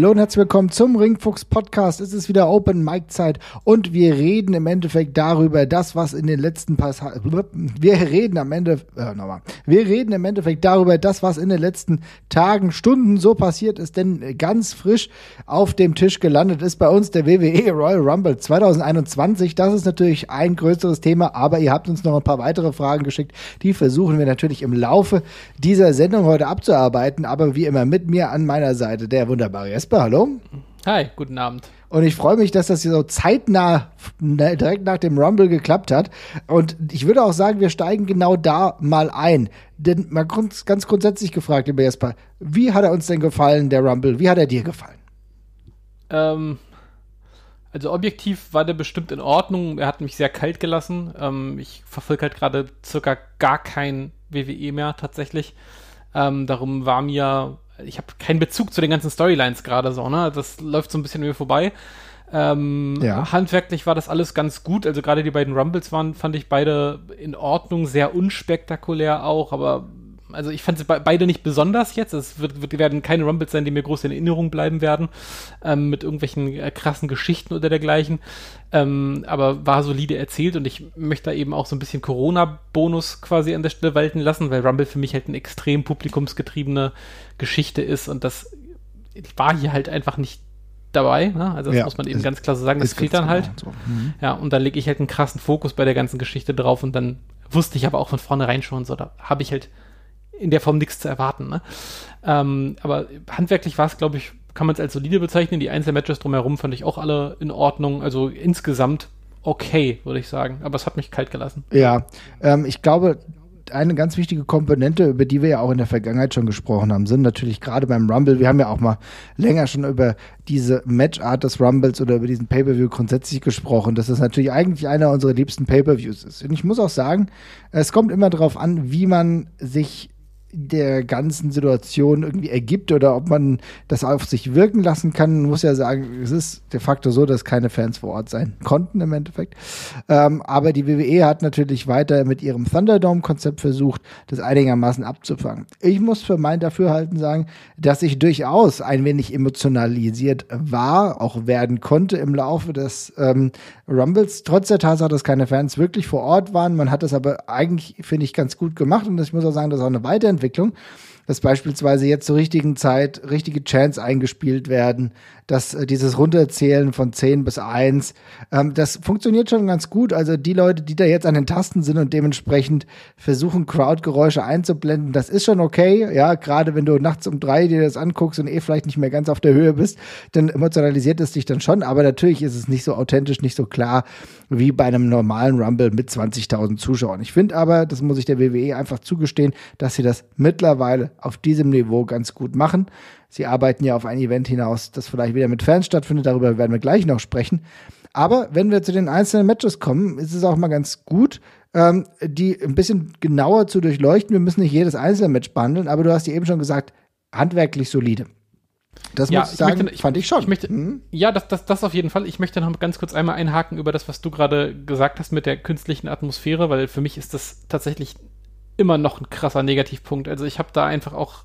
Hallo und herzlich willkommen zum Ringfuchs Podcast. Es ist wieder Open Mic Zeit und wir reden im Endeffekt darüber, das was in den letzten paar wir reden am Ende äh, nochmal. Wir reden im Endeffekt darüber, das was in den letzten Tagen, Stunden so passiert ist, denn ganz frisch auf dem Tisch gelandet ist bei uns der WWE Royal Rumble 2021. Das ist natürlich ein größeres Thema, aber ihr habt uns noch ein paar weitere Fragen geschickt. Die versuchen wir natürlich im Laufe dieser Sendung heute abzuarbeiten, aber wie immer mit mir an meiner Seite der wunderbare Jesper, hallo. Hi, guten Abend. Und ich freue mich, dass das hier so zeitnah direkt nach dem Rumble geklappt hat. Und ich würde auch sagen, wir steigen genau da mal ein. Denn mal ganz grundsätzlich gefragt, lieber Jesper, wie hat er uns denn gefallen, der Rumble? Wie hat er dir gefallen? Ähm, also objektiv war der bestimmt in Ordnung. Er hat mich sehr kalt gelassen. Ähm, ich verfolge halt gerade circa gar kein WWE mehr tatsächlich. Ähm, darum war mir ich habe keinen Bezug zu den ganzen Storylines gerade so, ne? Das läuft so ein bisschen mir vorbei. Ähm, ja. Handwerklich war das alles ganz gut. Also gerade die beiden Rumbles waren, fand ich beide in Ordnung, sehr unspektakulär auch, aber also ich fand sie beide nicht besonders jetzt. Es wird, wird, werden keine Rumbles sein, die mir groß in Erinnerung bleiben werden, ähm, mit irgendwelchen äh, krassen Geschichten oder dergleichen. Ähm, aber war solide erzählt und ich möchte da eben auch so ein bisschen Corona-Bonus quasi an der Stelle walten lassen, weil Rumble für mich halt eine extrem publikumsgetriebene Geschichte ist und das war hier halt einfach nicht dabei. Ne? Also das ja, muss man eben ganz klar so sagen. Das fehlt dann halt. So. Mhm. Ja, und da lege ich halt einen krassen Fokus bei der ganzen Geschichte drauf und dann wusste ich aber auch von vornherein schon so, da habe ich halt in der Form nichts zu erwarten. Ne? Ähm, aber handwerklich war es, glaube ich, kann man es als solide bezeichnen. Die Einzelmatches drumherum fand ich auch alle in Ordnung. Also insgesamt okay, würde ich sagen. Aber es hat mich kalt gelassen. Ja, ähm, ich glaube, eine ganz wichtige Komponente, über die wir ja auch in der Vergangenheit schon gesprochen haben, sind natürlich gerade beim Rumble. Wir haben ja auch mal länger schon über diese Matchart des Rumbles oder über diesen Pay-per-View grundsätzlich gesprochen, dass das natürlich eigentlich einer unserer liebsten Pay-per-Views ist. Und ich muss auch sagen, es kommt immer darauf an, wie man sich der ganzen Situation irgendwie ergibt oder ob man das auf sich wirken lassen kann. Muss ja sagen, es ist de facto so, dass keine Fans vor Ort sein konnten im Endeffekt. Ähm, aber die WWE hat natürlich weiter mit ihrem Thunderdome-Konzept versucht, das einigermaßen abzufangen. Ich muss für mein Dafürhalten sagen, dass ich durchaus ein wenig emotionalisiert war, auch werden konnte im Laufe des ähm, Rumbles, trotz der Tatsache, dass keine Fans wirklich vor Ort waren. Man hat das aber eigentlich, finde ich, ganz gut gemacht und ich muss auch sagen, das ist auch eine Weiterentwicklung Entwicklung, dass beispielsweise jetzt zur richtigen Zeit richtige Chants eingespielt werden, dass äh, dieses Runterzählen von 10 bis 1, ähm, das funktioniert schon ganz gut. Also die Leute, die da jetzt an den Tasten sind und dementsprechend versuchen, Crowdgeräusche einzublenden, das ist schon okay. Ja, gerade wenn du nachts um drei dir das anguckst und eh vielleicht nicht mehr ganz auf der Höhe bist, dann emotionalisiert es dich dann schon. Aber natürlich ist es nicht so authentisch, nicht so klar wie bei einem normalen Rumble mit 20.000 Zuschauern. Ich finde aber, das muss ich der WWE einfach zugestehen, dass sie das mittlerweile auf diesem Niveau ganz gut machen. Sie arbeiten ja auf ein Event hinaus, das vielleicht wieder mit Fans stattfindet. Darüber werden wir gleich noch sprechen. Aber wenn wir zu den einzelnen Matches kommen, ist es auch mal ganz gut, ähm, die ein bisschen genauer zu durchleuchten. Wir müssen nicht jedes einzelne Match behandeln, aber du hast ja eben schon gesagt, handwerklich solide. Das ja, muss ich sagen, möchte, ich, fand ich schon. Ich möchte, mhm. Ja, das, das, das auf jeden Fall. Ich möchte noch ganz kurz einmal einhaken über das, was du gerade gesagt hast mit der künstlichen Atmosphäre, weil für mich ist das tatsächlich immer noch ein krasser Negativpunkt. Also ich habe da einfach auch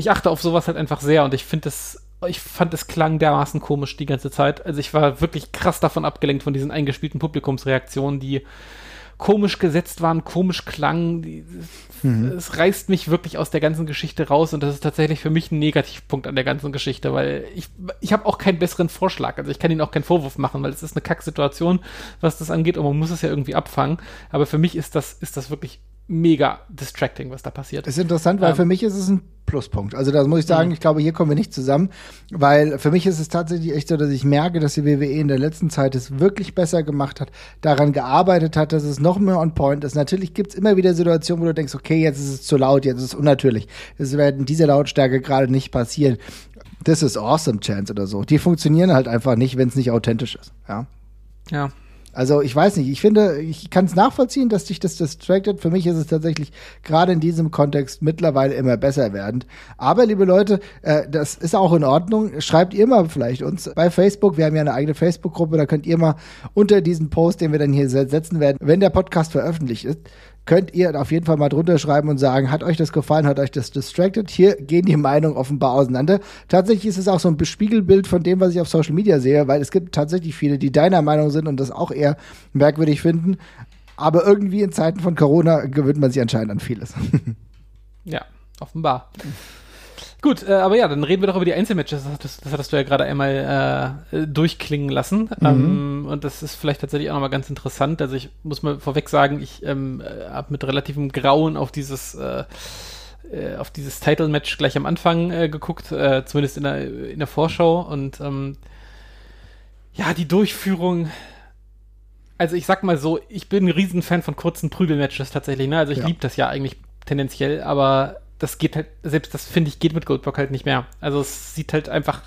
ich achte auf sowas halt einfach sehr und ich finde es, ich fand es klang dermaßen komisch die ganze Zeit. Also ich war wirklich krass davon abgelenkt von diesen eingespielten Publikumsreaktionen, die komisch gesetzt waren, komisch klangen. Die, mhm. Es reißt mich wirklich aus der ganzen Geschichte raus und das ist tatsächlich für mich ein Negativpunkt an der ganzen Geschichte, weil ich, ich habe auch keinen besseren Vorschlag. Also ich kann ihnen auch keinen Vorwurf machen, weil es ist eine Kacksituation, was das angeht und man muss es ja irgendwie abfangen. Aber für mich ist das, ist das wirklich mega distracting, was da passiert. Ist interessant, weil ähm, für mich ist es ein Pluspunkt. Also da muss ich sagen, mhm. ich glaube, hier kommen wir nicht zusammen, weil für mich ist es tatsächlich echt so, dass ich merke, dass die WWE in der letzten Zeit es wirklich besser gemacht hat, daran gearbeitet hat, dass es noch mehr on point ist. Natürlich gibt es immer wieder Situationen, wo du denkst, okay, jetzt ist es zu laut, jetzt ist es unnatürlich. Es werden diese Lautstärke gerade nicht passieren. This is awesome Chance oder so. Die funktionieren halt einfach nicht, wenn es nicht authentisch ist. Ja. Ja. Also ich weiß nicht, ich finde, ich kann es nachvollziehen, dass dich das distracted. Für mich ist es tatsächlich gerade in diesem Kontext mittlerweile immer besser werdend. Aber liebe Leute, äh, das ist auch in Ordnung. Schreibt ihr mal vielleicht uns bei Facebook. Wir haben ja eine eigene Facebook-Gruppe, da könnt ihr mal unter diesen Post, den wir dann hier setzen werden, wenn der Podcast veröffentlicht ist, könnt ihr auf jeden Fall mal drunter schreiben und sagen, hat euch das gefallen, hat euch das distracted? Hier gehen die Meinungen offenbar auseinander. Tatsächlich ist es auch so ein Spiegelbild von dem, was ich auf Social Media sehe, weil es gibt tatsächlich viele, die deiner Meinung sind und das auch eher merkwürdig finden. Aber irgendwie in Zeiten von Corona gewöhnt man sich anscheinend an vieles. Ja, offenbar. Gut, äh, aber ja, dann reden wir doch über die Einzelmatches. Das, das hattest du ja gerade einmal äh, durchklingen lassen. Mhm. Ähm, und das ist vielleicht tatsächlich auch nochmal ganz interessant. Also ich muss mal vorweg sagen, ich ähm, habe mit relativem Grauen auf dieses äh, äh, auf dieses Title-Match gleich am Anfang äh, geguckt, äh, zumindest in der, in der Vorschau. Und ähm, ja, die Durchführung also ich sag mal so, ich bin ein Riesenfan von kurzen Prügelmatches tatsächlich, ne? Also ich ja. liebe das ja eigentlich tendenziell, aber das geht halt, selbst das finde ich, geht mit Goldberg halt nicht mehr. Also es sieht halt einfach,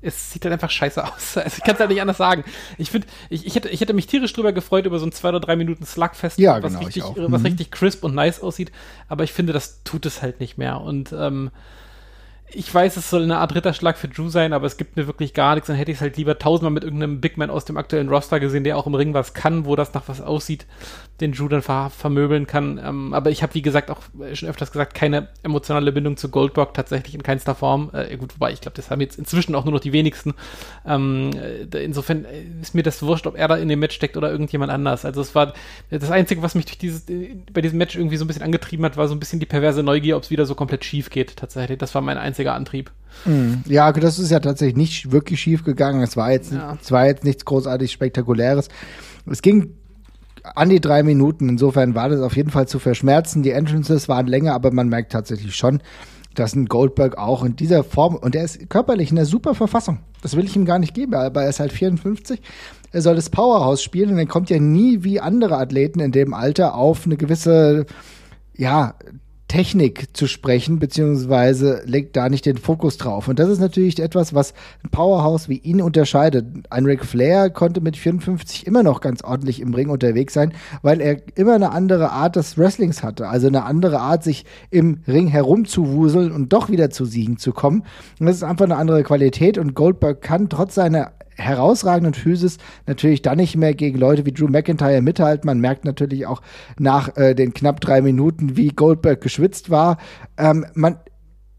es sieht halt einfach scheiße aus. Also ich kann es halt nicht anders sagen. Ich finde, ich, ich, hätte, ich hätte mich tierisch drüber gefreut über so ein zwei oder drei Minuten Slugfest, ja, was, genau, richtig, was mhm. richtig crisp und nice aussieht. Aber ich finde, das tut es halt nicht mehr. Und ähm, ich weiß, es soll eine Art Ritterschlag für Drew sein, aber es gibt mir wirklich gar nichts. Dann hätte ich es halt lieber tausendmal mit irgendeinem Big Man aus dem aktuellen Roster gesehen, der auch im Ring was kann, wo das nach was aussieht, den Drew dann ver vermöbeln kann. Ähm, aber ich habe, wie gesagt, auch schon öfters gesagt, keine emotionale Bindung zu Goldberg tatsächlich in keinster Form. Äh, gut, wobei ich glaube, das haben jetzt inzwischen auch nur noch die wenigsten. Ähm, äh, insofern ist mir das wurscht, ob er da in dem Match steckt oder irgendjemand anders. Also es war das Einzige, was mich durch dieses, äh, bei diesem Match irgendwie so ein bisschen angetrieben hat, war so ein bisschen die perverse Neugier, ob es wieder so komplett schief geht tatsächlich. Das war mein einziger Antrieb. Mhm. Ja, das ist ja tatsächlich nicht wirklich schief gegangen. Es war jetzt, ja. es war jetzt nichts großartig Spektakuläres. Es ging an die drei Minuten. Insofern war das auf jeden Fall zu verschmerzen. Die Entrances waren länger, aber man merkt tatsächlich schon, dass ein Goldberg auch in dieser Form, und er ist körperlich in einer super Verfassung. Das will ich ihm gar nicht geben, aber er ist halt 54. Er soll das Powerhouse spielen und er kommt ja nie wie andere Athleten in dem Alter auf eine gewisse, ja, Technik zu sprechen, beziehungsweise legt da nicht den Fokus drauf. Und das ist natürlich etwas, was ein Powerhouse wie ihn unterscheidet. Ein Ric Flair konnte mit 54 immer noch ganz ordentlich im Ring unterwegs sein, weil er immer eine andere Art des Wrestlings hatte. Also eine andere Art, sich im Ring herumzuwuseln und doch wieder zu Siegen zu kommen. Und das ist einfach eine andere Qualität und Goldberg kann trotz seiner herausragenden Physis natürlich dann nicht mehr gegen Leute wie Drew McIntyre mithalten. Man merkt natürlich auch nach äh, den knapp drei Minuten, wie Goldberg geschwitzt war. Ähm, man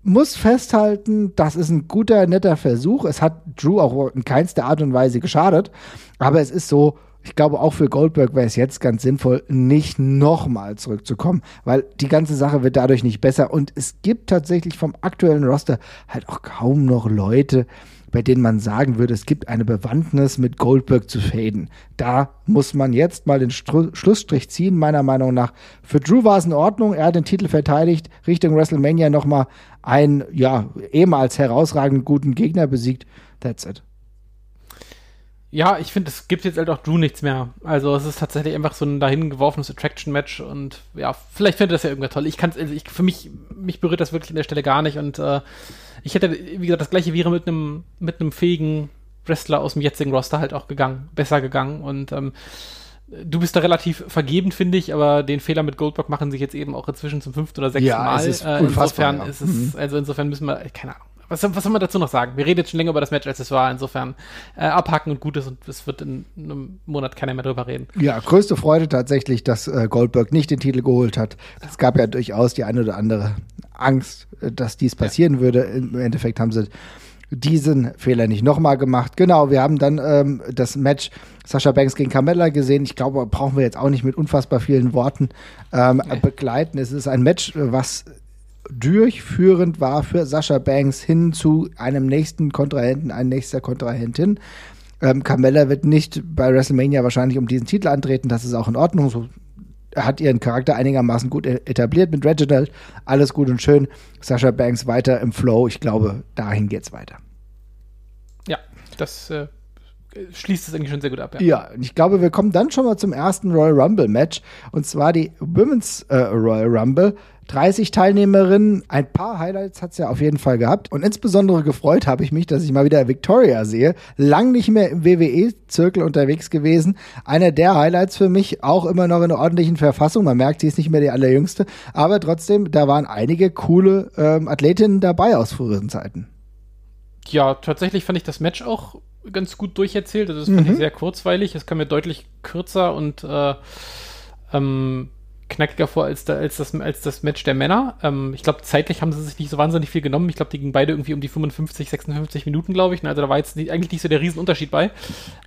muss festhalten, das ist ein guter, netter Versuch. Es hat Drew auch in keinster Art und Weise geschadet. Aber es ist so, ich glaube, auch für Goldberg wäre es jetzt ganz sinnvoll, nicht nochmal zurückzukommen, weil die ganze Sache wird dadurch nicht besser. Und es gibt tatsächlich vom aktuellen Roster halt auch kaum noch Leute, bei denen man sagen würde, es gibt eine Bewandtnis mit Goldberg zu faden. Da muss man jetzt mal den Stru Schlussstrich ziehen, meiner Meinung nach. Für Drew war es in Ordnung, er hat den Titel verteidigt, Richtung WrestleMania nochmal einen, ja, ehemals herausragend guten Gegner besiegt. That's it. Ja, ich finde, es gibt jetzt halt auch Drew nichts mehr. Also es ist tatsächlich einfach so ein dahin geworfenes Attraction-Match und ja, vielleicht findet das ja irgendwer toll. Ich kann es, also ich, für mich, mich berührt das wirklich an der Stelle gar nicht und äh, ich hätte, wie gesagt, das gleiche wäre mit einem mit einem fähigen Wrestler aus dem jetzigen Roster halt auch gegangen, besser gegangen und ähm, du bist da relativ vergebend, finde ich, aber den Fehler mit Goldberg machen sich jetzt eben auch inzwischen zum fünften oder sechsten ja, Mal. Es ist äh, insofern ja. ist es, mhm. also insofern müssen wir, keine Ahnung. Was, was soll man dazu noch sagen? Wir reden jetzt schon länger über das Match, als es war. Insofern äh, abhaken und gut ist und es wird in einem Monat keiner mehr drüber reden. Ja, größte Freude tatsächlich, dass äh, Goldberg nicht den Titel geholt hat. Es gab ja durchaus die eine oder andere Angst, äh, dass dies passieren ja. würde. Im Endeffekt haben sie diesen Fehler nicht nochmal gemacht. Genau, wir haben dann ähm, das Match Sascha Banks gegen Carmella gesehen. Ich glaube, brauchen wir jetzt auch nicht mit unfassbar vielen Worten ähm, nee. begleiten. Es ist ein Match, was durchführend war für Sascha Banks hin zu einem nächsten Kontrahenten, ein nächster Kontrahentin. Ähm, Carmella wird nicht bei WrestleMania wahrscheinlich um diesen Titel antreten, das ist auch in Ordnung. So, hat ihren Charakter einigermaßen gut e-, etabliert mit Reginald. Alles gut und schön. Sascha Banks weiter im Flow. Ich glaube, dahin geht's weiter. Ja, das äh, schließt es eigentlich schon sehr gut ab. Ja. ja, ich glaube, wir kommen dann schon mal zum ersten Royal Rumble Match und zwar die Women's äh, Royal Rumble. 30 Teilnehmerinnen, ein paar Highlights hat es ja auf jeden Fall gehabt. Und insbesondere gefreut habe ich mich, dass ich mal wieder Victoria sehe. Lang nicht mehr im WWE-Zirkel unterwegs gewesen. Einer der Highlights für mich, auch immer noch in einer ordentlichen Verfassung. Man merkt, sie ist nicht mehr die allerjüngste. Aber trotzdem, da waren einige coole ähm, Athletinnen dabei aus früheren Zeiten. Ja, tatsächlich fand ich das Match auch ganz gut durcherzählt. Also das fand mhm. ich sehr kurzweilig. Es kam mir deutlich kürzer und äh, ähm, knackiger vor als, da, als, das, als das Match der Männer. Ähm, ich glaube, zeitlich haben sie sich nicht so wahnsinnig viel genommen. Ich glaube, die gingen beide irgendwie um die 55, 56 Minuten, glaube ich. Also da war jetzt nicht, eigentlich nicht so der Riesenunterschied bei.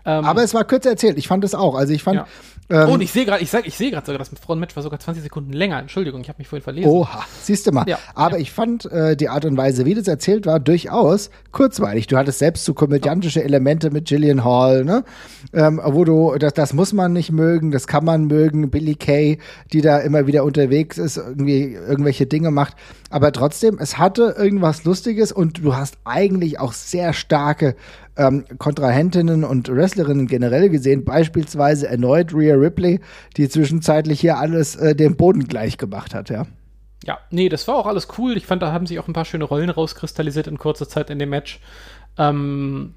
Ähm, Aber es war kürzer erzählt. Ich fand es auch. Also ich fand, ja. Ähm, oh, und ich sehe gerade, ich sag, ich sehe gerade sogar, das Frauenmatch war sogar 20 Sekunden länger. Entschuldigung, ich habe mich vorhin verlesen. Oha, siehst du mal. Ja, Aber ja. ich fand äh, die Art und Weise, wie das erzählt war, durchaus kurzweilig. Du hattest selbst so komödiantische Elemente mit Gillian Hall, ne? Ähm, wo du, das, das muss man nicht mögen, das kann man mögen. Billy Kay, die da immer wieder unterwegs ist, irgendwie irgendwelche Dinge macht. Aber trotzdem, es hatte irgendwas Lustiges und du hast eigentlich auch sehr starke ähm, Kontrahentinnen und Wrestlerinnen generell gesehen, beispielsweise erneut Rhea Ripley, die zwischenzeitlich hier alles äh, dem Boden gleich gemacht hat, ja. Ja, nee, das war auch alles cool. Ich fand, da haben sich auch ein paar schöne Rollen rauskristallisiert in kurzer Zeit in dem Match. Ähm,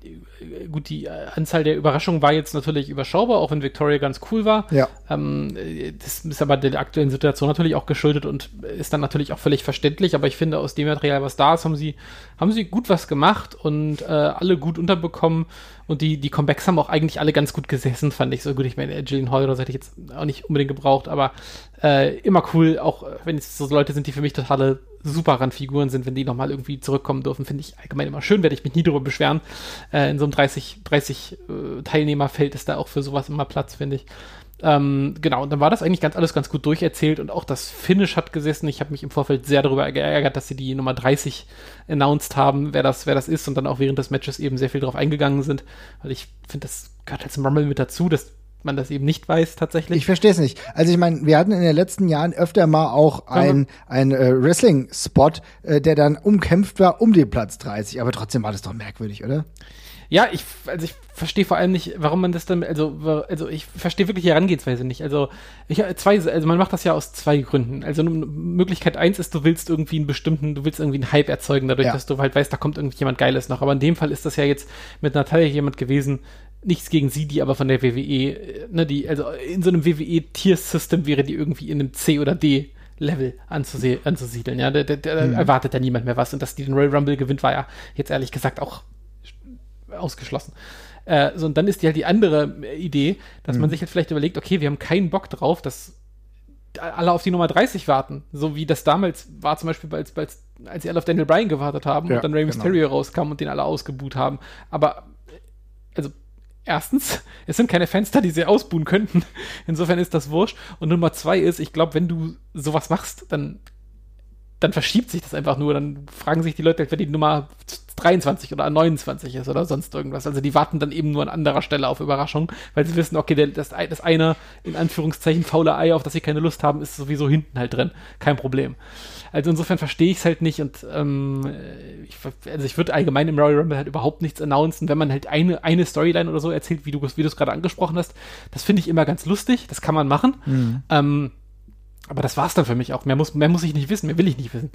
gut, die Anzahl der Überraschungen war jetzt natürlich überschaubar, auch wenn Victoria ganz cool war. Ja. Ähm, das ist aber der aktuellen Situation natürlich auch geschuldet und ist dann natürlich auch völlig verständlich. Aber ich finde, aus dem Material, was da ist, haben sie, haben sie gut was gemacht und äh, alle gut unterbekommen. Und die, die Comebacks haben auch eigentlich alle ganz gut gesessen, fand ich so gut. Ich meine, Jillian Hall so hätte ich jetzt auch nicht unbedingt gebraucht, aber äh, immer cool, auch wenn es so Leute sind, die für mich totale super Randfiguren sind, wenn die nochmal irgendwie zurückkommen dürfen, finde ich allgemein immer schön, werde ich mich nie darüber beschweren. Äh, in so einem 30, 30 äh, Teilnehmerfeld ist da auch für sowas immer Platz, finde ich. Ähm, genau, und dann war das eigentlich ganz alles ganz gut durcherzählt und auch das Finish hat gesessen. Ich habe mich im Vorfeld sehr darüber geärgert, dass sie die Nummer 30 announced haben, wer das, wer das ist und dann auch während des Matches eben sehr viel drauf eingegangen sind, weil ich finde, das gehört zum Rumble mit dazu, dass man das eben nicht weiß tatsächlich. Ich verstehe es nicht. Also ich meine, wir hatten in den letzten Jahren öfter mal auch ein, ein äh, Wrestling-Spot, äh, der dann umkämpft war um den Platz 30, aber trotzdem war das doch merkwürdig, oder? Ja, ich, also ich verstehe vor allem nicht, warum man das dann, also, also ich verstehe wirklich die Herangehensweise nicht. Also, ich zwei, also man macht das ja aus zwei Gründen. Also Möglichkeit eins ist, du willst irgendwie einen bestimmten, du willst irgendwie einen Hype erzeugen, dadurch, ja. dass du halt weißt, da kommt irgendjemand Geiles noch. Aber in dem Fall ist das ja jetzt mit Natalia jemand gewesen, nichts gegen sie, die aber von der WWE, ne, die, also in so einem WWE-Tier-System wäre die irgendwie in einem C oder D Level anzusiedeln. Ja, da, da, da mhm. erwartet ja niemand mehr was. Und dass die den Royal Rumble gewinnt, war ja jetzt ehrlich gesagt auch ausgeschlossen. Äh, so, und dann ist die halt die andere Idee, dass mhm. man sich halt vielleicht überlegt, okay, wir haben keinen Bock drauf, dass alle auf die Nummer 30 warten. So wie das damals war, zum Beispiel, als, als, als sie alle auf Daniel Bryan gewartet haben ja, und dann Rey genau. Mysterio rauskam und den alle ausgebuht haben. Aber, also, erstens, es sind keine da, die sie ausbuhen könnten. Insofern ist das wurscht. Und Nummer zwei ist, ich glaube, wenn du sowas machst, dann, dann verschiebt sich das einfach nur. Dann fragen sich die Leute, wer die Nummer 23 oder 29 ist oder sonst irgendwas. Also die warten dann eben nur an anderer Stelle auf Überraschung, weil sie wissen, okay, das, das eine, in Anführungszeichen, faule Ei, auf das sie keine Lust haben, ist sowieso hinten halt drin. Kein Problem. Also insofern verstehe ich es halt nicht und ähm, ich, also ich würde allgemein im Royal Rumble halt überhaupt nichts announcen, wenn man halt eine, eine Storyline oder so erzählt, wie du wie es gerade angesprochen hast. Das finde ich immer ganz lustig, das kann man machen. Mhm. Ähm, aber das war's dann für mich auch. Mehr muss, mehr muss ich nicht wissen, mehr will ich nicht wissen.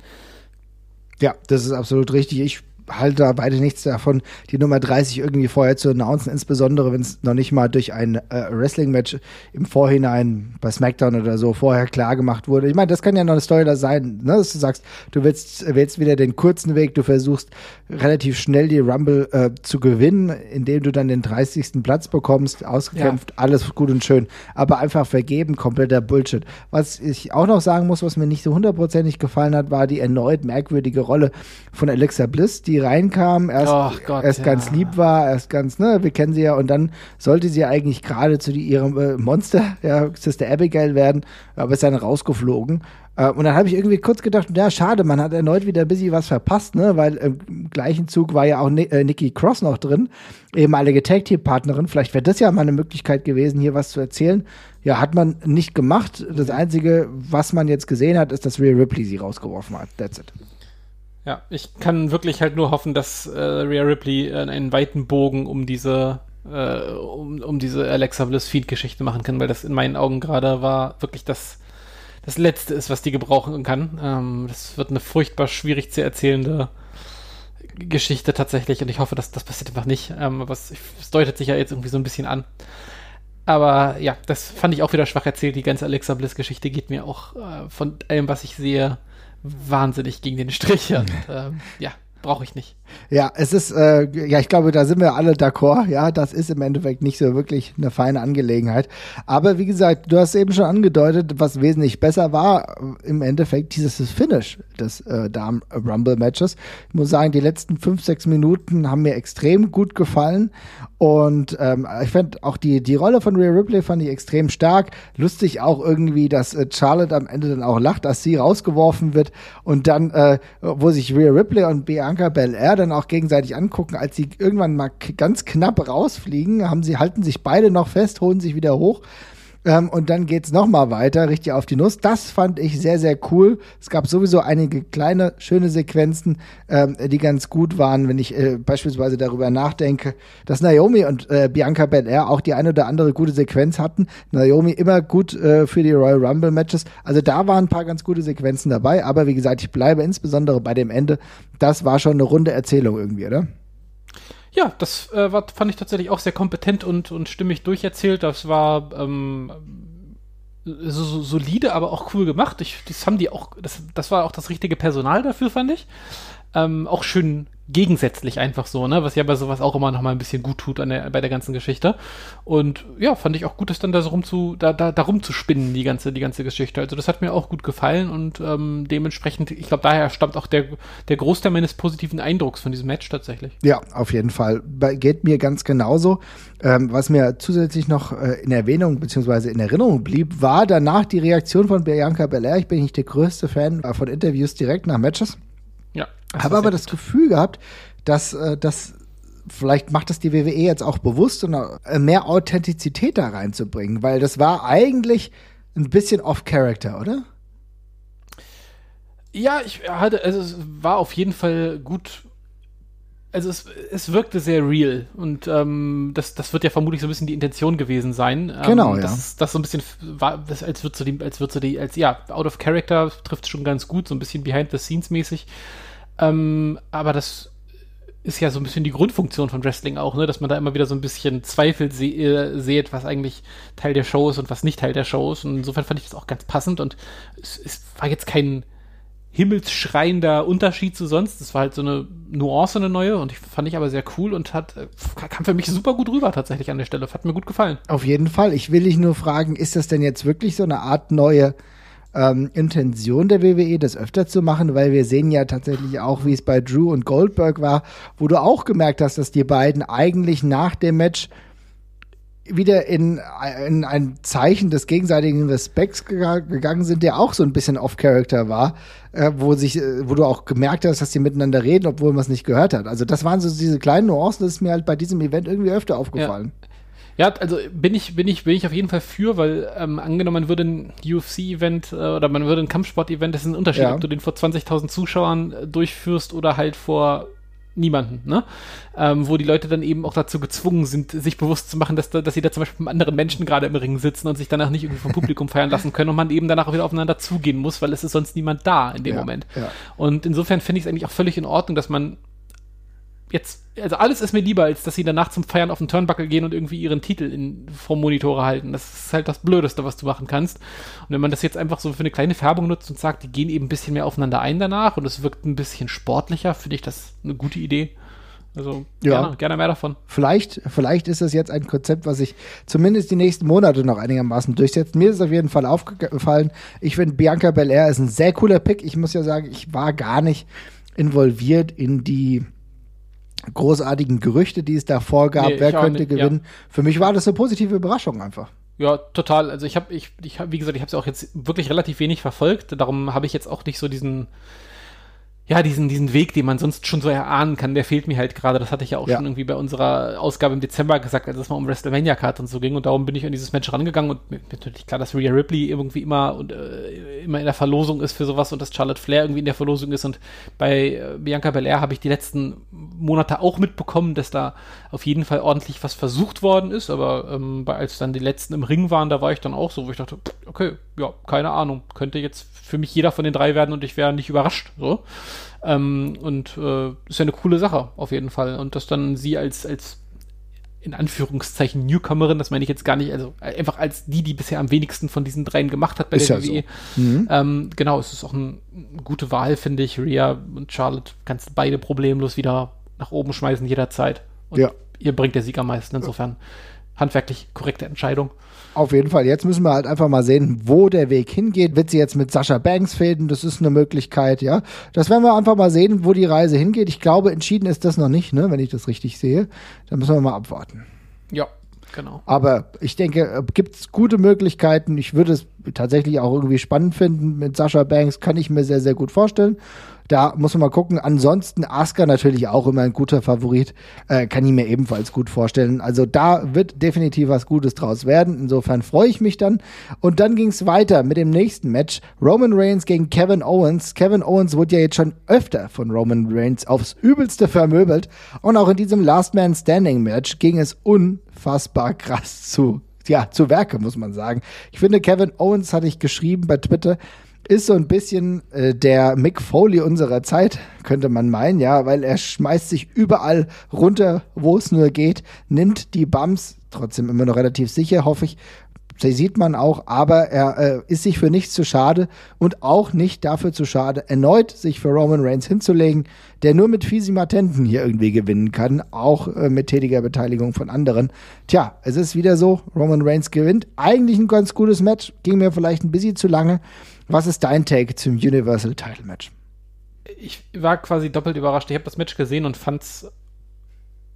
Ja, das ist absolut richtig. Ich halte da beide nichts davon, die Nummer 30 irgendwie vorher zu announcen, insbesondere wenn es noch nicht mal durch ein äh, Wrestling-Match im Vorhinein bei SmackDown oder so vorher klar gemacht wurde. Ich meine, das kann ja noch eine Story da sein, ne? dass du sagst, du willst, willst wieder den kurzen Weg, du versuchst relativ schnell die Rumble äh, zu gewinnen, indem du dann den 30. Platz bekommst, ausgekämpft, ja. alles gut und schön, aber einfach vergeben, kompletter Bullshit. Was ich auch noch sagen muss, was mir nicht so hundertprozentig gefallen hat, war die erneut merkwürdige Rolle von Alexa Bliss, die reinkam, erst, oh Gott, erst ja. ganz lieb war, erst ganz, ne, wir kennen sie ja, und dann sollte sie eigentlich gerade zu die, ihrem äh, Monster, ja, Sister Abigail werden, aber ist dann rausgeflogen. Äh, und dann habe ich irgendwie kurz gedacht, ja, schade, man hat erneut wieder ein bisschen was verpasst, ne, weil im gleichen Zug war ja auch Ni äh, Nikki Cross noch drin, ehemalige Tag Team Partnerin. Vielleicht wäre das ja mal eine Möglichkeit gewesen, hier was zu erzählen. Ja, hat man nicht gemacht. Das Einzige, was man jetzt gesehen hat, ist, dass Rhea Ripley sie rausgeworfen hat. That's it. Ja, ich kann wirklich halt nur hoffen, dass äh, Rhea Ripley äh, einen weiten Bogen um diese äh, um, um diese Alexa Bliss Feed-Geschichte machen können, weil das in meinen Augen gerade war wirklich das, das Letzte ist, was die gebrauchen kann. Ähm, das wird eine furchtbar schwierig zu erzählende Geschichte tatsächlich und ich hoffe, dass das passiert einfach nicht. Ähm, aber es, es deutet sich ja jetzt irgendwie so ein bisschen an. Aber ja, das fand ich auch wieder schwach erzählt. Die ganze Alexa Bliss-Geschichte geht mir auch äh, von allem, was ich sehe, wahnsinnig gegen den Strich. Und, ähm, ja, brauche ich nicht. Ja, es ist, äh, ja, ich glaube, da sind wir alle d'accord. Ja, das ist im Endeffekt nicht so wirklich eine feine Angelegenheit. Aber wie gesagt, du hast eben schon angedeutet, was wesentlich besser war, im Endeffekt dieses Finish des äh, Damen Rumble Matches. Ich muss sagen, die letzten fünf, sechs Minuten haben mir extrem gut gefallen. Und ähm, ich fand auch die, die Rolle von Rhea Ripley fand ich extrem stark. Lustig auch irgendwie, dass äh, Charlotte am Ende dann auch lacht, dass sie rausgeworfen wird und dann, äh, wo sich Rhea Ripley und Bianca Belair dann auch gegenseitig angucken, als sie irgendwann mal ganz knapp rausfliegen, haben sie, halten sich beide noch fest, holen sich wieder hoch. Ähm, und dann geht's noch mal weiter, richtig auf die Nuss. Das fand ich sehr, sehr cool. Es gab sowieso einige kleine, schöne Sequenzen, ähm, die ganz gut waren, wenn ich äh, beispielsweise darüber nachdenke, dass Naomi und äh, Bianca Belair auch die eine oder andere gute Sequenz hatten. Naomi immer gut äh, für die Royal Rumble Matches. Also da waren ein paar ganz gute Sequenzen dabei. Aber wie gesagt, ich bleibe insbesondere bei dem Ende. Das war schon eine runde Erzählung irgendwie, oder? Ja, das äh, war, fand ich tatsächlich auch sehr kompetent und, und stimmig durcherzählt. Das war ähm, so, so solide, aber auch cool gemacht. Ich, das haben die auch, das, das war auch das richtige Personal dafür, fand ich. Ähm, auch schön gegensätzlich einfach so, ne? Was ja bei sowas auch immer noch mal ein bisschen gut tut an der, bei der ganzen Geschichte. Und ja, fand ich auch gut, das dann da so rum zu, da, da, da rumzuspinnen, die ganze, die ganze Geschichte. Also das hat mir auch gut gefallen und ähm, dementsprechend, ich glaube, daher stammt auch der, der Großteil meines positiven Eindrucks von diesem Match tatsächlich. Ja, auf jeden Fall. Geht mir ganz genauso. Ähm, was mir zusätzlich noch äh, in Erwähnung bzw. in Erinnerung blieb, war danach die Reaktion von Bianca Belair. Ich bin nicht der größte Fan von Interviews direkt nach Matches. Ja. Habe aber das Gefühl gehabt, dass äh, das vielleicht macht das die WWE jetzt auch bewusst, um äh, mehr Authentizität da reinzubringen, weil das war eigentlich ein bisschen off-Character, oder? Ja, ich hatte, also es war auf jeden Fall gut. Also es, es wirkte sehr real und ähm, das, das wird ja vermutlich so ein bisschen die Intention gewesen sein. Ähm, genau, ja. Das, das so ein bisschen war, das, als wird so die, als wird so die, als ja, out of character trifft schon ganz gut, so ein bisschen behind the scenes mäßig. Ähm, aber das ist ja so ein bisschen die Grundfunktion von Wrestling auch, ne? dass man da immer wieder so ein bisschen Zweifel se äh, seht, was eigentlich Teil der Show ist und was nicht Teil der Show ist. Und insofern fand ich das auch ganz passend und es, es war jetzt kein himmelsschreiender Unterschied zu sonst. Es war halt so eine Nuance, eine neue und ich fand ich aber sehr cool und hat, äh, kam für mich super gut rüber tatsächlich an der Stelle. Hat mir gut gefallen. Auf jeden Fall. Ich will dich nur fragen, ist das denn jetzt wirklich so eine Art neue ähm, Intention der WWE, das öfter zu machen, weil wir sehen ja tatsächlich auch, wie es bei Drew und Goldberg war, wo du auch gemerkt hast, dass die beiden eigentlich nach dem Match wieder in, in ein Zeichen des gegenseitigen Respekts gegangen sind, der auch so ein bisschen off-Character war, äh, wo sich, äh, wo du auch gemerkt hast, dass sie miteinander reden, obwohl man es nicht gehört hat. Also das waren so diese kleinen Nuancen, das ist mir halt bei diesem Event irgendwie öfter aufgefallen. Ja. Ja, also bin ich, bin ich, bin ich auf jeden Fall für, weil ähm, angenommen, man würde ein UFC-Event äh, oder man würde ein Kampfsport-Event, das ist ein Unterschied, ja. ob du den vor 20.000 Zuschauern äh, durchführst oder halt vor niemanden, ne? Ähm, wo die Leute dann eben auch dazu gezwungen sind, sich bewusst zu machen, dass, da, dass sie da zum Beispiel mit anderen Menschen gerade im Ring sitzen und sich danach nicht irgendwie vom Publikum feiern lassen können und man eben danach wieder aufeinander zugehen muss, weil es ist sonst niemand da in dem ja, Moment. Ja. Und insofern finde ich es eigentlich auch völlig in Ordnung, dass man jetzt, also alles ist mir lieber, als dass sie danach zum Feiern auf den Turnbuckle gehen und irgendwie ihren Titel in, vom Monitore halten. Das ist halt das Blödeste, was du machen kannst. Und wenn man das jetzt einfach so für eine kleine Färbung nutzt und sagt, die gehen eben ein bisschen mehr aufeinander ein danach und es wirkt ein bisschen sportlicher, finde ich das eine gute Idee. Also ja. gerne, gerne mehr davon. Vielleicht, vielleicht ist das jetzt ein Konzept, was sich zumindest die nächsten Monate noch einigermaßen durchsetzt. Mir ist es auf jeden Fall aufgefallen. Ich finde, Bianca Belair ist ein sehr cooler Pick. Ich muss ja sagen, ich war gar nicht involviert in die großartigen Gerüchte, die es davor gab, nee, wer könnte nicht, gewinnen. Ja. Für mich war das eine positive Überraschung einfach. Ja, total. Also ich habe, ich, ich hab, wie gesagt, ich habe es auch jetzt wirklich relativ wenig verfolgt. Darum habe ich jetzt auch nicht so diesen ja, diesen, diesen Weg, den man sonst schon so erahnen kann, der fehlt mir halt gerade. Das hatte ich ja auch Ja. schon irgendwie bei unserer Ausgabe im Dezember gesagt, als es mal um WrestleMania Card und so ging. Und darum bin ich an dieses Match rangegangen und mir ist natürlich klar, dass Rhea Ripley irgendwie immer und äh, immer in der Verlosung ist für sowas und dass Charlotte Flair irgendwie in der Verlosung ist. Und bei äh, Bianca Belair habe ich die letzten Monate auch mitbekommen, dass da auf jeden Fall ordentlich was versucht worden ist. Aber ähm, bei, als dann die letzten im Ring waren, da war ich dann auch so, wo ich dachte, okay, ja, keine Ahnung, könnte jetzt für mich jeder von den drei werden und ich wäre nicht überrascht. So. Ähm, und äh, ist ja eine coole Sache, auf jeden Fall. Und dass dann sie als, als in Anführungszeichen Newcomerin, das meine ich jetzt gar nicht, also einfach als die, die bisher am wenigsten von diesen dreien gemacht hat bei Ist der ja so. WWE. Ähm, genau, es ist auch ein, eine gute Wahl, finde ich. Rhea und Charlotte kannst du beide problemlos wieder nach oben schmeißen jederzeit. Und Ja. Ihr bringt der Sieg am meisten. Insofern handwerklich korrekte Entscheidung. Auf jeden Fall. Jetzt müssen wir halt einfach mal sehen, wo der Weg hingeht. Wird sie jetzt mit Sascha Banks fäden? Das ist eine Möglichkeit, ja. Das werden wir einfach mal sehen, wo die Reise hingeht. Ich glaube, entschieden ist das noch nicht, ne, wenn ich das richtig sehe. Da müssen wir mal abwarten. Ja, genau. Aber ich denke, gibt es gute Möglichkeiten. Ich würde es tatsächlich auch irgendwie spannend finden. Mit Sascha Banks kann ich mir sehr, sehr gut vorstellen. Da muss man mal gucken. Ansonsten Asuka natürlich auch immer ein guter Favorit. Äh, kann ich mir ebenfalls gut vorstellen. Also da wird definitiv was Gutes draus werden. Insofern freue ich mich dann. Und dann ging es weiter mit dem nächsten Match. Roman Reigns gegen Kevin Owens. Kevin Owens wurde ja jetzt schon öfter von Roman Reigns aufs Übelste vermöbelt. Und auch in diesem Last Man Standing Match ging es unfassbar krass zu ja, zu Werke, muss man sagen. Ich finde, Kevin Owens, hatte ich geschrieben bei Twitter, ist so ein bisschen äh, der Mick Foley unserer Zeit, könnte man meinen, ja, weil er schmeißt sich überall runter, wo es nur geht, nimmt die Bums, trotzdem immer noch relativ sicher, hoffe ich, die sieht man auch, aber er äh, ist sich für nichts zu schade und auch nicht dafür zu schade, erneut sich für Roman Reigns hinzulegen, der nur mit fiesem Attenten hier irgendwie gewinnen kann, auch äh, mit tätiger Beteiligung von anderen. Tja, es ist wieder so, Roman Reigns gewinnt. Eigentlich ein ganz gutes Match, ging mir vielleicht ein bisschen zu lange. Was ist dein Take zum Universal Title Match? ich war quasi doppelt überrascht. Ich habe das Match gesehen und fand's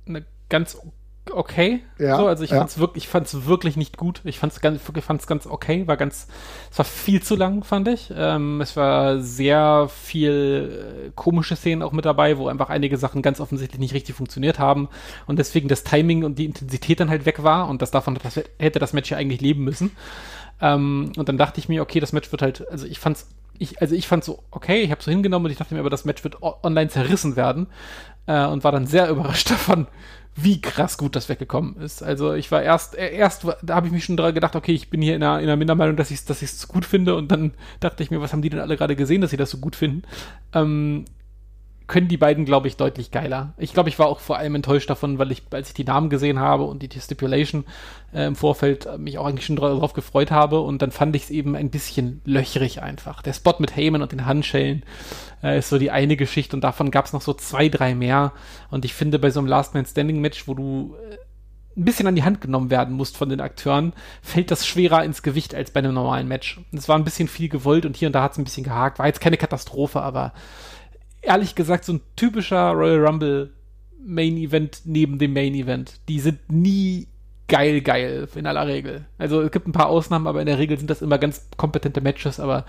eine ganz okay. Ja, so, also ich ja. fand's wirklich, ich fand's wirklich nicht gut. Ich fand's ganz, fand's ganz okay. War ganz, es war viel zu lang, fand ich. Ähm, es war sehr viel äh, komische Szenen auch mit dabei, wo einfach einige Sachen ganz offensichtlich nicht richtig funktioniert haben und deswegen das Timing und die Intensität dann halt weg war und das davon das, hätte das Match ja eigentlich leben müssen. Ähm, und dann dachte ich mir, okay, das Match wird halt, also ich fand's, ich, also ich fand's so okay, ich habe so hingenommen und ich dachte mir, aber das Match wird online zerrissen werden äh, und war dann sehr überrascht davon, wie krass gut das weggekommen ist. Also ich war erst, äh, erst, da habe ich mich schon dran gedacht, okay, ich bin hier in einer, in einer Mindermeinung, dass ich es dass ich's gut finde und dann dachte ich mir, was haben die denn alle gerade gesehen, dass sie das so gut finden? Ähm, können die beiden, glaube ich, deutlich geiler. Ich glaube, ich war auch vor allem enttäuscht davon, weil ich, als ich die Namen gesehen habe und die, die Stipulation äh, im Vorfeld äh, mich auch eigentlich schon drauf gefreut habe und dann fand ich es eben ein bisschen löchrig einfach. Der Spot mit Heyman und den Handschellen äh, ist so die eine Geschichte und davon gab es noch so zwei, drei mehr und ich finde bei so einem Last Man Standing Match, wo du äh, ein bisschen an die Hand genommen werden musst von den Akteuren, fällt das schwerer ins Gewicht als bei einem normalen Match. Es war ein bisschen viel gewollt und hier und da hat es ein bisschen gehakt. War jetzt keine Katastrophe, aber ehrlich gesagt so ein typischer Royal Rumble Main Event neben dem Main Event. Die sind nie geil, geil in aller Regel. Also es gibt ein paar Ausnahmen, aber in der Regel sind das immer ganz kompetente Matches, aber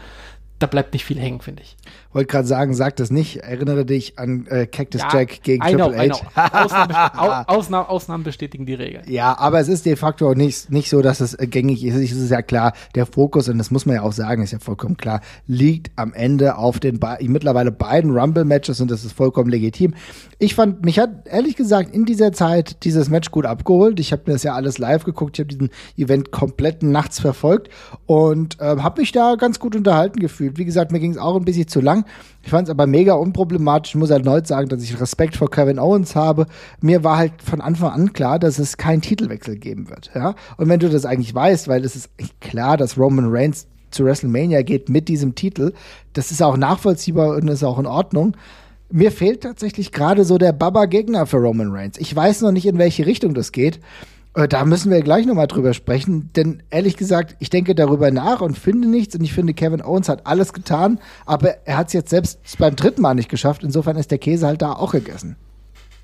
da bleibt nicht viel hängen, finde ich. Wollte gerade sagen, sag das nicht. Erinnere dich an äh, Cactus Jack gegen I know, Triple H. Ausnahmen, Ausnahmen, Ausnahmen bestätigen die Regel. Ja, aber es ist de facto auch nicht, nicht so, dass es äh, gängig ist. Es ist ja klar, der Fokus, und das muss man ja auch sagen, ist ja vollkommen klar, liegt am Ende auf den be mittlerweile beiden Rumble-Matches und das ist vollkommen legitim. Ich fand, mich hat ehrlich gesagt in dieser Zeit dieses Match gut abgeholt. Ich habe mir das ja alles live geguckt, ich habe diesen Event komplett nachts verfolgt und ähm, habe mich da ganz gut unterhalten gefühlt. Wie gesagt, mir ging es auch ein bisschen zu lang. Ich fand es aber mega unproblematisch. Ich muss erneut sagen, dass ich Respekt vor Kevin Owens habe. Mir war halt von Anfang an klar, dass es keinen Titelwechsel geben wird. Ja? Und wenn du das eigentlich weißt, weil es ist klar, dass Roman Reigns zu WrestleMania geht mit diesem Titel, das ist auch nachvollziehbar und ist auch in Ordnung. Mir fehlt tatsächlich gerade so der Baba-Gegner für Roman Reigns. Ich weiß noch nicht, in welche Richtung das geht. Äh, Da müssen wir gleich nochmal drüber sprechen, denn ehrlich gesagt, ich denke darüber nach und finde nichts und ich finde, Kevin Owens hat alles getan, aber er hat es jetzt selbst beim dritten Mal nicht geschafft. Insofern ist der Käse halt da auch gegessen.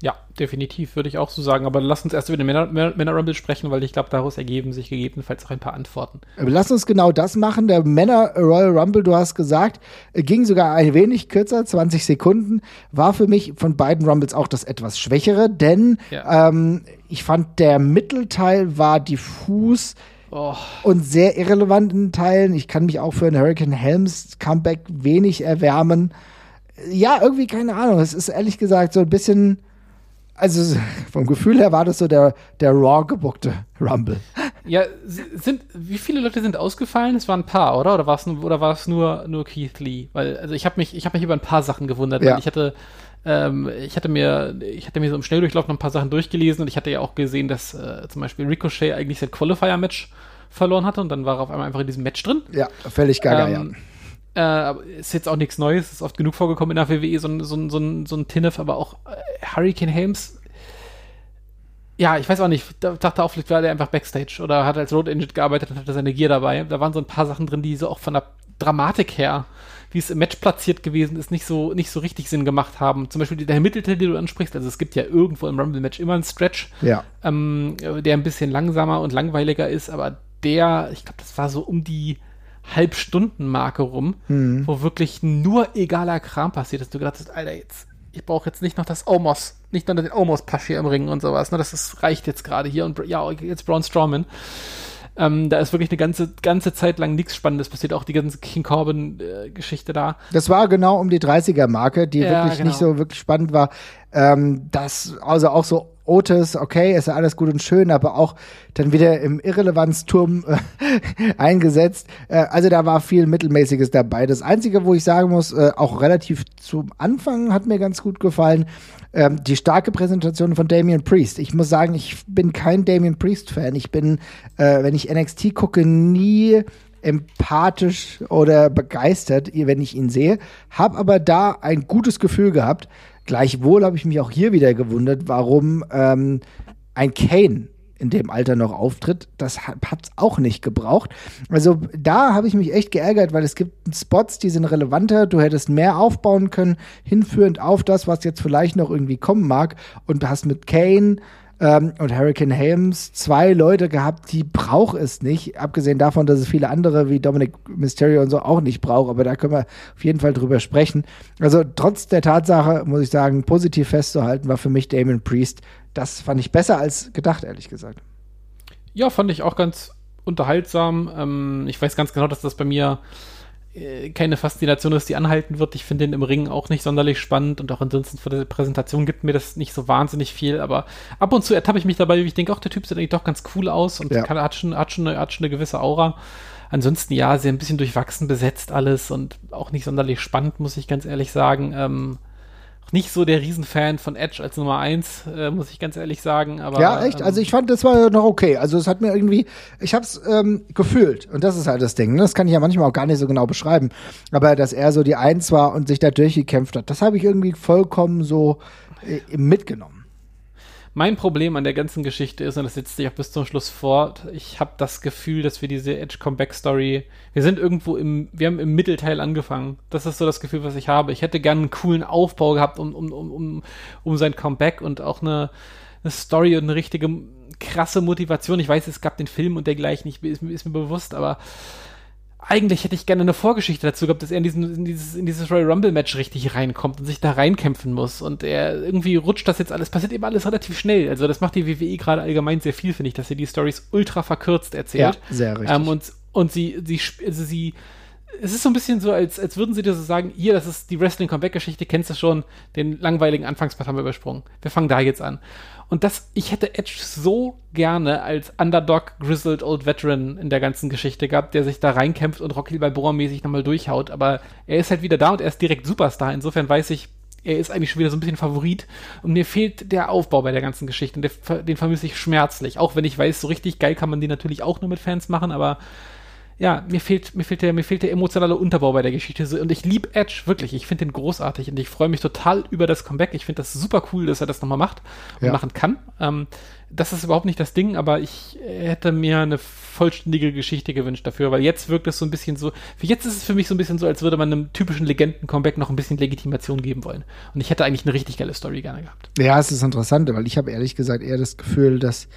Ja, definitiv, würde ich auch so sagen. Aber lass uns erst über den Männer, Männer Rumble sprechen, weil ich glaube, daraus ergeben sich gegebenenfalls auch ein paar Antworten. Lass uns genau das machen. Der Männer Royal Rumble, du hast gesagt, ging sogar ein wenig kürzer, 20 Sekunden, war für mich von beiden Rumbles auch das etwas schwächere, denn ja. ähm, ich fand, der Mittelteil war diffus. Oh. Und sehr irrelevant in Teilen. Ich kann mich auch für ein Hurricane Helms Comeback wenig erwärmen. Ja, irgendwie keine Ahnung. Es ist ehrlich gesagt so ein bisschen also vom Gefühl her war das so der, der raw gebuckte Rumble. Ja, sind, wie viele Leute sind ausgefallen? Es waren ein paar, oder? Oder war es nur, oder war es nur, nur Keith Lee? Weil, also ich habe mich, ich habe mich über ein paar Sachen gewundert, ja. weil ich hatte, ähm, ich hatte mir, ich hatte mir so im Schnelldurchlauf noch ein paar Sachen durchgelesen und ich hatte ja auch gesehen, dass äh, zum Beispiel Ricochet eigentlich sein Qualifier-Match verloren hatte und dann war er auf einmal einfach in diesem Match drin. Ja, völlig gaga, ähm, ja. Äh, ist jetzt auch nichts Neues, ist oft genug vorgekommen in der WWE, so ein, so ein, so ein, so ein Tinnef, aber auch äh, Hurricane Helms. Ja, ich weiß auch nicht, da dachte auch, vielleicht war der einfach Backstage oder hat als Road Agent gearbeitet und hatte seine Gear dabei. Da waren so ein paar Sachen drin, die so auch von der Dramatik her, wie es im Match platziert gewesen ist, nicht so, nicht so richtig Sinn gemacht haben. Zum Beispiel der Mittelteil, den du ansprichst, also es gibt ja irgendwo im Rumble-Match immer einen Stretch, ja. ähm, der ein bisschen langsamer und langweiliger ist, aber der, ich glaube, das war so um die Halbstunden-Marke rum, mhm. wo wirklich nur egaler Kram passiert ist. Du gedacht hast, Alter, jetzt, ich brauche jetzt nicht noch das Omos, nicht noch den Omos-Pasch hier im Ring und sowas. Ne? Das ist, reicht jetzt gerade hier und ja, jetzt Braun Strowman. Ähm, da ist wirklich eine ganze, ganze Zeit lang nichts Spannendes passiert, auch die ganze King Corbin-Geschichte äh, da. Das war genau um die 30er-Marke, die ja, wirklich genau. nicht so wirklich spannend war. Ähm, das, also auch so Otis, okay, ist ja alles gut und schön, aber auch dann wieder im Irrelevanzturm äh, eingesetzt. Äh, also da war viel Mittelmäßiges dabei. Das Einzige, wo ich sagen muss, äh, auch relativ zum Anfang hat mir ganz gut gefallen, ähm, die starke Präsentation von Damian Priest. Ich muss sagen, ich bin kein Damian Priest-Fan. Ich bin, äh, wenn ich NXT gucke, nie empathisch oder begeistert, wenn ich ihn sehe, habe aber da ein gutes Gefühl gehabt. Gleichwohl habe ich mich auch hier wieder gewundert, warum ähm, ein Kane in dem Alter noch auftritt. Das hat es auch nicht gebraucht. Also da habe ich mich echt geärgert, weil es gibt Spots, die sind relevanter. Du hättest mehr aufbauen können, hinführend auf das, was jetzt vielleicht noch irgendwie kommen mag. Und du hast mit Kane ähm, und Hurricane Helms zwei Leute gehabt, die braucht es nicht. Abgesehen davon, dass es viele andere wie Dominic Mysterio und so auch nicht braucht. Aber da können wir auf jeden Fall drüber sprechen. Also trotz der Tatsache, muss ich sagen, positiv festzuhalten, war für mich Damon Priest. Das fand ich besser als gedacht, ehrlich gesagt. Ja, fand ich auch ganz unterhaltsam. Ähm, ich weiß ganz genau, dass das bei mir keine Faszination ist, die anhalten wird. Ich finde den im Ring auch nicht sonderlich spannend und auch ansonsten für die Präsentation gibt mir das nicht so wahnsinnig viel, aber ab und zu ertappe ich mich dabei, wie ich denke, auch der Typ sieht eigentlich doch ganz cool aus und ja. kann, hat, schon, hat, schon eine, hat schon eine gewisse Aura. Ansonsten ja, sehr ein bisschen durchwachsen besetzt alles und auch nicht sonderlich spannend, muss ich ganz ehrlich sagen. Ähm, nicht so der Riesenfan von Edge als Nummer 1, äh, muss ich ganz ehrlich sagen. Aber, ja, echt. Ähm, also ich fand, das war noch okay. Also es hat mir irgendwie, ich habe es ähm, gefühlt. Und das ist halt das Ding. Ne? Das kann ich ja manchmal auch gar nicht so genau beschreiben. Aber dass er so die Eins war und sich da durchgekämpft hat, das habe ich irgendwie vollkommen so äh, mitgenommen. Mein Problem an der ganzen Geschichte ist, und das setzt sich auch bis zum Schluss fort, ich habe das Gefühl, dass wir diese Edge Comeback Story, wir sind irgendwo im, wir haben im Mittelteil angefangen. Das ist so das Gefühl, was ich habe. Ich hätte gerne einen coolen Aufbau gehabt um, um, um, um, um sein Comeback und auch eine, eine Story und eine richtige krasse Motivation. Ich weiß, es gab den Film und dergleichen, ich, ist, ist mir bewusst, aber eigentlich hätte ich gerne eine Vorgeschichte dazu gehabt, dass er in, diesen, in, dieses, in dieses Royal Rumble Match richtig reinkommt und sich da reinkämpfen muss. Und er irgendwie rutscht das jetzt alles, passiert eben alles relativ schnell. Also das macht die WWE gerade allgemein sehr viel, finde ich, dass sie die Stories ultra verkürzt erzählt. Ja, sehr richtig. Ähm, und, und sie, sie, also sie, es ist so ein bisschen so, als, als würden sie dir so sagen, hier, das ist die Wrestling-Comeback-Geschichte, kennst du schon, den langweiligen Anfangspart haben wir übersprungen. Wir fangen da jetzt an. Und das, ich hätte Edge so gerne als Underdog Grizzled Old Veteran in der ganzen Geschichte gehabt, der sich da reinkämpft und Rocky Balboa-mäßig nochmal durchhaut. Aber er ist halt wieder da und er ist direkt Superstar. Insofern weiß ich, er ist eigentlich schon wieder so ein bisschen Favorit. Und mir fehlt der Aufbau bei der ganzen Geschichte. Und der, den vermisse ich schmerzlich. Auch wenn ich weiß, so richtig geil kann man die natürlich auch nur mit Fans machen, aber ja, mir fehlt, mir fehlt der, mir fehlt der emotionale Unterbau bei der Geschichte. Und ich liebe Edge, wirklich. Ich finde den großartig und ich freue mich total über das Comeback. Ich finde das super cool, dass er das nochmal macht und ja. machen kann. Ähm, das ist überhaupt nicht das Ding, aber ich hätte mir eine vollständige Geschichte gewünscht dafür, weil jetzt wirkt es so ein bisschen so, für jetzt ist es für mich so ein bisschen so, als würde man einem typischen Legenden-Comeback noch ein bisschen Legitimation geben wollen. Und ich hätte eigentlich eine richtig geile Story gerne gehabt. Ja, es ist interessant, weil ich habe ehrlich gesagt eher das Gefühl, dass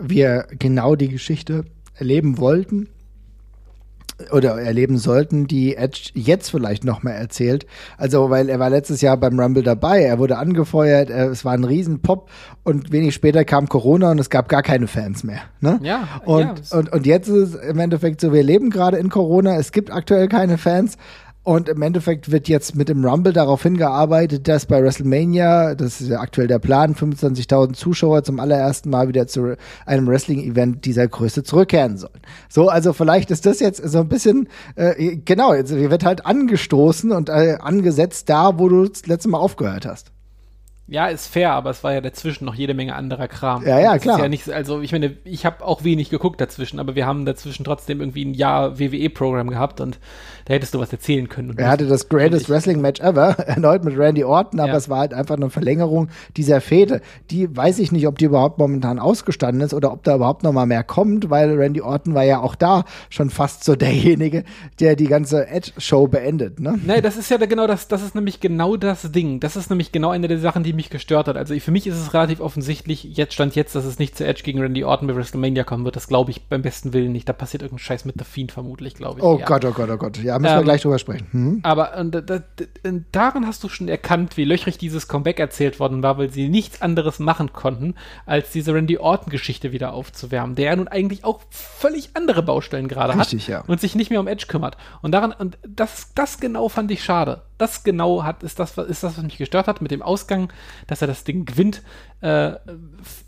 wir genau die Geschichte erleben wollten oder erleben sollten, die Edge jetzt vielleicht noch mal erzählt. Also, weil er war letztes Jahr beim Rumble dabei, er wurde angefeuert, er, es war ein Riesenpop und wenig später kam Corona und es gab gar keine Fans mehr. Ne? Ja, und, ja. Und, und jetzt ist es im Endeffekt so, wir leben gerade in Corona, es gibt aktuell keine Fans, und im Endeffekt wird jetzt mit dem Rumble darauf hingearbeitet, dass bei WrestleMania, das ist ja aktuell der Plan, 25.000 Zuschauer zum allerersten Mal wieder zu einem Wrestling-Event dieser Größe zurückkehren sollen. So, also vielleicht ist das jetzt so ein bisschen, äh, genau, jetzt wird halt angestoßen und äh, angesetzt da, wo du das letzte Mal aufgehört hast. Ja, ist fair, aber es war ja dazwischen noch jede Menge anderer Kram. Ja, ja, klar. ja nicht, also ich meine, ich habe auch wenig geguckt dazwischen, aber wir haben dazwischen trotzdem irgendwie ein Jahr WWE-Programm gehabt und da hättest du was erzählen können. er hatte das greatest Wrestling-Match ever, erneut mit Randy Orton, aber ja. es war halt einfach eine Verlängerung dieser Fehde. Die weiß ich nicht, ob die überhaupt momentan ausgestanden ist oder ob da überhaupt noch mal mehr kommt, weil Randy Orton war ja auch da schon fast so derjenige, der die ganze Edge-Show beendet, ne? Nee, das ist ja genau das, das ist nämlich genau das Ding. Das ist nämlich genau eine der Sachen, die mich gestört hat. Also für mich ist es relativ offensichtlich, jetzt stand jetzt, dass es nicht zu Edge gegen Randy Orton bei WrestleMania kommen wird. Das glaube ich beim besten Willen nicht. Da passiert irgendein Scheiß mit The Fiend vermutlich, glaube ich. Oh eher. Gott, oh Gott, oh Gott. Ja, müssen ähm, wir gleich drüber sprechen. Mhm. Aber und, und, und, daran hast du schon erkannt, wie löchrig dieses Comeback erzählt worden war, weil sie nichts anderes machen konnten, als diese Randy Orton-Geschichte wieder aufzuwärmen, der ja nun eigentlich auch völlig andere Baustellen gerade hat ja. und sich nicht mehr um Edge kümmert. Und daran, und das, das genau fand ich schade. Das genau hat, ist das, ist das, was mich gestört hat mit dem Ausgang, dass er das Ding gewinnt. Äh,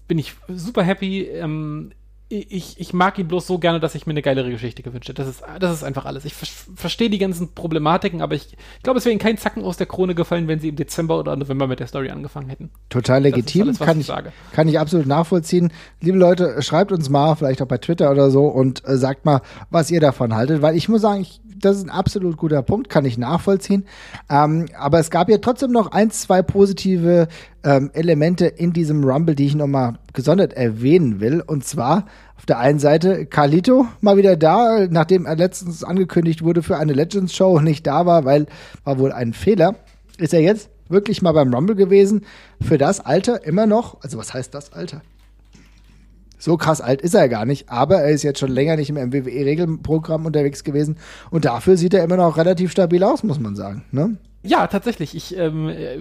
bin ich super happy. Ähm, ich, ich mag ihn bloß so gerne, dass ich mir eine geilere Geschichte gewünscht hätte. Das ist, das ist einfach alles. Ich ver verstehe die ganzen Problematiken, aber ich, ich glaube, es wäre ihnen kein Zacken aus der Krone gefallen, wenn sie im Dezember oder November mit der Story angefangen hätten. Total legitim, alles, kann, ich, ich kann ich absolut nachvollziehen. Liebe Leute, schreibt uns mal, vielleicht auch bei Twitter oder so, und äh, sagt mal, was ihr davon haltet, weil ich muss sagen, ich, das ist ein absolut guter Punkt, kann ich nachvollziehen. Ähm, aber es gab ja trotzdem noch ein, zwei positive ähm, Elemente in diesem Rumble, die ich nochmal gesondert erwähnen will. Und zwar auf der einen Seite Carlito mal wieder da, nachdem er letztens angekündigt wurde für eine Legends Show und nicht da war, weil war wohl ein Fehler. Ist er jetzt wirklich mal beim Rumble gewesen? Für das Alter immer noch, also was heißt das Alter? So krass alt ist er gar nicht, aber er ist jetzt schon länger nicht im MWWE-Regelprogramm unterwegs gewesen und dafür sieht er immer noch relativ stabil aus, muss man sagen. Ne? Ja, tatsächlich. Ich ähm, äh,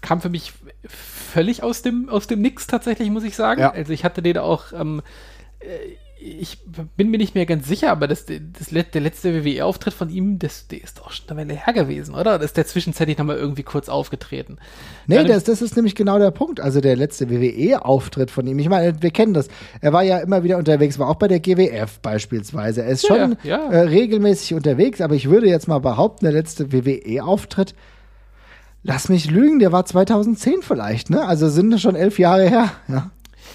kam für mich völlig aus dem aus dem Nix tatsächlich, muss ich sagen. Ja. Also ich hatte den auch ähm, äh, ich bin mir nicht mehr ganz sicher, aber das, das, der letzte WWE-Auftritt von ihm, das, der ist doch schon eine Weile her gewesen, oder? Das ist der zwischenzeitlich nochmal irgendwie kurz aufgetreten. Nee, das, das ist nämlich genau der Punkt. Also der letzte WWE-Auftritt von ihm. Ich meine, wir kennen das. Er war ja immer wieder unterwegs, war auch bei der GWF beispielsweise. Er ist ja, schon ja. Äh, regelmäßig unterwegs, aber ich würde jetzt mal behaupten, der letzte WWE-Auftritt, lass mich lügen, der war 2010 vielleicht, ne? Also sind das schon elf Jahre her, ja.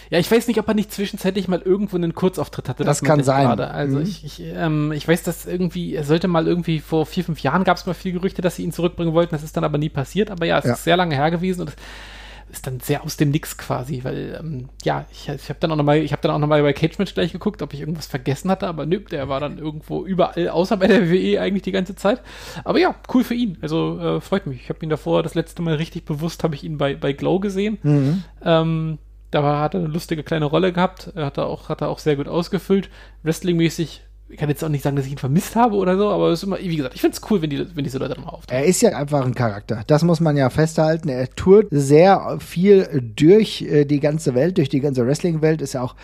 Ja, ich weiß nicht, ob er nicht zwischenzeitlich mal irgendwo einen Kurzauftritt hatte. Das, das kann sein. Gerade. Also mhm. ich, ich, ähm, ich weiß, dass irgendwie, er sollte mal irgendwie vor vier, fünf Jahren gab es mal viele Gerüchte, dass sie ihn zurückbringen wollten. Das ist dann aber nie passiert. Aber ja, es ja. ist sehr lange her gewesen und ist dann sehr aus dem Nix quasi, weil ähm, ja, ich, ich habe dann auch nochmal, ich habe dann auch nochmal bei Cage Match gleich geguckt, ob ich irgendwas vergessen hatte, aber nö, der war dann irgendwo überall, außer bei der WWE eigentlich die ganze Zeit. Aber ja, cool für ihn. Also äh, freut mich. Ich habe ihn davor das letzte Mal richtig bewusst, habe ich ihn bei, bei Glow gesehen. Mhm. Ähm, da hat er eine lustige kleine Rolle gehabt. Hat er auch, hat er auch sehr gut ausgefüllt. Wrestling-mäßig ich kann jetzt auch nicht sagen, dass ich ihn vermisst habe oder so, aber es ist immer, wie gesagt, ich finde es cool, wenn, die, wenn diese Leute mal auftauchen. Er ist ja einfach ein Charakter. Das muss man ja festhalten. Er tourt sehr viel durch äh, die ganze Welt, durch die ganze Wrestling-Welt. Ist ja auch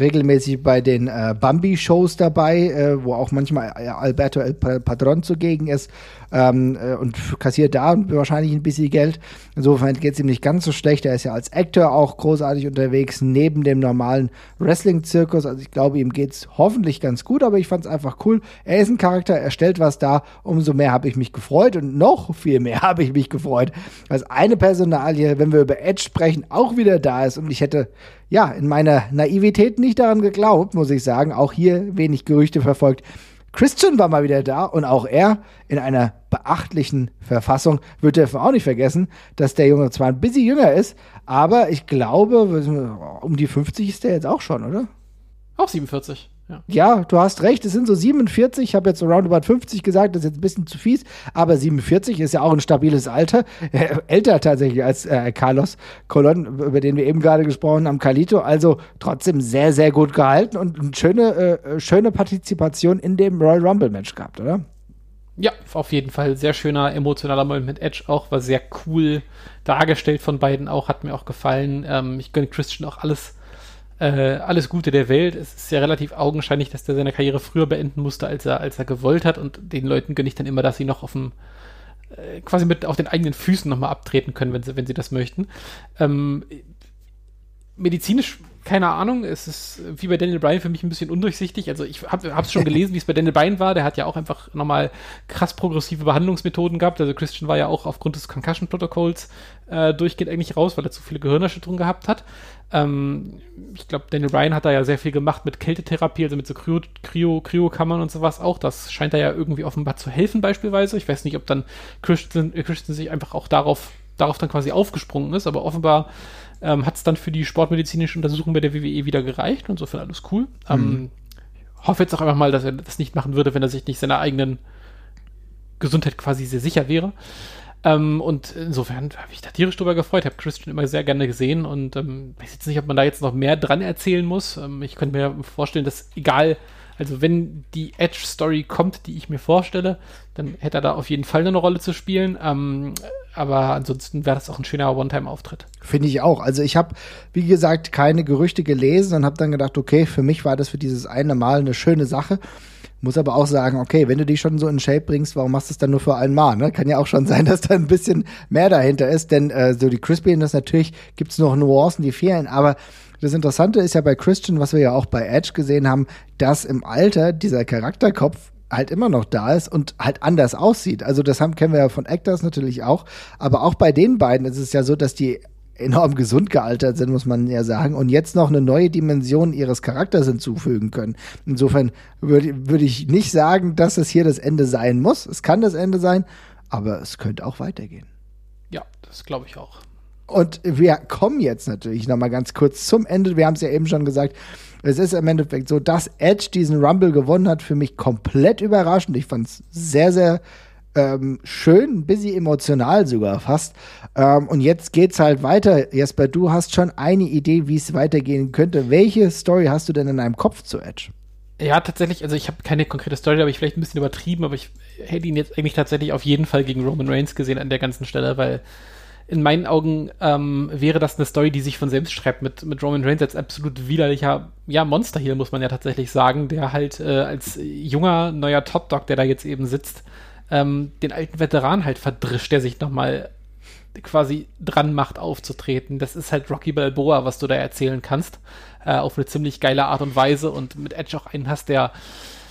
regelmäßig bei den äh, Bambi-Shows dabei, äh, wo auch manchmal äh, Alberto El Padron zugegen ist ähm, äh, und kassiert da wahrscheinlich ein bisschen Geld. Insofern geht es ihm nicht ganz so schlecht. Er ist ja als Actor auch großartig unterwegs, neben dem normalen Wrestling-Zirkus. Also ich glaube, ihm geht es hoffentlich ganz gut, aber ich fand es einfach cool. Er ist ein Charakter, er stellt was da. Umso mehr habe ich mich gefreut und noch viel mehr habe ich mich gefreut, dass eine Personalie, wenn wir über Edge sprechen, auch wieder da ist. Und ich hätte ja, in meiner Naivität nicht daran geglaubt, muss ich sagen. Auch hier wenig Gerüchte verfolgt. Christian war mal wieder da und auch er in einer beachtlichen Verfassung. Wird dürfen auch nicht vergessen, dass der Junge zwar ein bisschen jünger ist, aber ich glaube, um die 50 ist der jetzt auch schon, oder? Auch 47. Ja. ja, du hast recht, es sind so 47, ich habe jetzt so roundabout 50 gesagt, das ist jetzt ein bisschen zu fies, aber 47 ist ja auch ein stabiles Alter, äh, älter tatsächlich als äh, Carlos Colon, über den wir eben gerade gesprochen haben, Calito, also trotzdem sehr, sehr gut gehalten und eine schöne, äh, schöne Partizipation in dem Royal Rumble Match gehabt, oder? Ja, auf jeden Fall. Sehr schöner emotionaler Moment mit Edge auch, war sehr cool dargestellt von beiden auch, hat mir auch gefallen. Ähm, ich gönne Christian auch alles äh, alles Gute der Welt. Es ist ja relativ augenscheinlich, dass der seine Karriere früher beenden musste, als er, als er gewollt hat. Und den Leuten gönne ich dann immer, dass sie noch auf dem äh, quasi mit auf den eigenen Füßen nochmal abtreten können, wenn sie, wenn sie das möchten. Ähm, medizinisch keine Ahnung, es ist wie bei Daniel Bryan für mich ein bisschen undurchsichtig. Also ich habe es schon gelesen, wie es bei Daniel Bryan war. Der hat ja auch einfach nochmal krass progressive Behandlungsmethoden gehabt. Also Christian war ja auch aufgrund des Concussion-Protokolls äh, durchgehend eigentlich raus, weil er zu viele Gehirnerschütterungen gehabt hat. Ähm, ich glaube, Daniel Bryan hat da ja sehr viel gemacht mit Kältetherapie, also mit so Kryo, Kryo, Kryokammern und sowas auch. Das scheint da ja irgendwie offenbar zu helfen beispielsweise. Ich weiß nicht, ob dann Christian, Christian sich einfach auch darauf, darauf dann quasi aufgesprungen ist, aber offenbar ähm, hat es dann für die sportmedizinische Untersuchung bei der WWE wieder gereicht. Insofern alles cool. Mhm. Ähm, hoffe jetzt auch einfach mal, dass er das nicht machen würde, wenn er sich nicht seiner eigenen Gesundheit quasi sehr sicher wäre. Ähm, und insofern habe ich da tierisch drüber gefreut. Habe Christian immer sehr gerne gesehen und ähm, weiß jetzt nicht, ob man da jetzt noch mehr dran erzählen muss. Ähm, ich könnte mir vorstellen, dass egal, also wenn die Edge-Story kommt, die ich mir vorstelle, dann hätte er da auf jeden Fall eine Rolle zu spielen. Ähm, aber ansonsten wäre das auch ein schöner One-Time-Auftritt. Finde ich auch. Also ich habe, wie gesagt, keine Gerüchte gelesen und habe dann gedacht, okay, für mich war das für dieses eine Mal eine schöne Sache. Muss aber auch sagen, okay, wenn du dich schon so in Shape bringst, warum machst du es dann nur für einmal? Ne? Kann ja auch schon sein, dass da ein bisschen mehr dahinter ist, denn äh, so die Crispy, das natürlich gibt's noch Nuancen, die fehlen, aber das Interessante ist ja bei Christian, was wir ja auch bei Edge gesehen haben, dass im Alter dieser Charakterkopf halt immer noch da ist und halt anders aussieht. Also das haben, kennen wir ja von Actors natürlich auch. Aber auch bei den beiden ist es ja so, dass die enorm gesund gealtert sind, muss man ja sagen, und jetzt noch eine neue Dimension ihres Charakters hinzufügen können. Insofern würde würd ich nicht sagen, dass es hier das Ende sein muss. Es kann das Ende sein, aber es könnte auch weitergehen. Ja, das glaube ich auch. Und wir kommen jetzt natürlich noch mal ganz kurz zum Ende. Wir haben es ja eben schon gesagt. Es ist im Endeffekt so, dass Edge diesen Rumble gewonnen hat, für mich komplett überraschend. Ich fand es sehr, sehr ähm, schön, ein bisschen emotional sogar fast. Ähm, und jetzt geht's halt weiter. Jesper, du hast schon eine Idee, wie es weitergehen könnte. Welche Story hast du denn in deinem Kopf zu Edge? Ja, tatsächlich, also ich habe keine konkrete Story, da habe ich vielleicht ein bisschen übertrieben, aber ich hätte ihn jetzt eigentlich tatsächlich auf jeden Fall gegen Roman Reigns gesehen an der ganzen Stelle, weil in meinen Augen ähm, wäre das eine Story, die sich von selbst schreibt, mit, mit Roman Reigns als absolut widerlicher, ja, Monster hier, muss man ja tatsächlich sagen, der halt äh, als junger, neuer Top-Dog, der da jetzt eben sitzt, ähm, den alten Veteran halt verdrischt, der sich nochmal quasi dran macht, aufzutreten. Das ist halt Rocky Balboa, was du da erzählen kannst, äh, auf eine ziemlich geile Art und Weise und mit Edge auch einen hast, der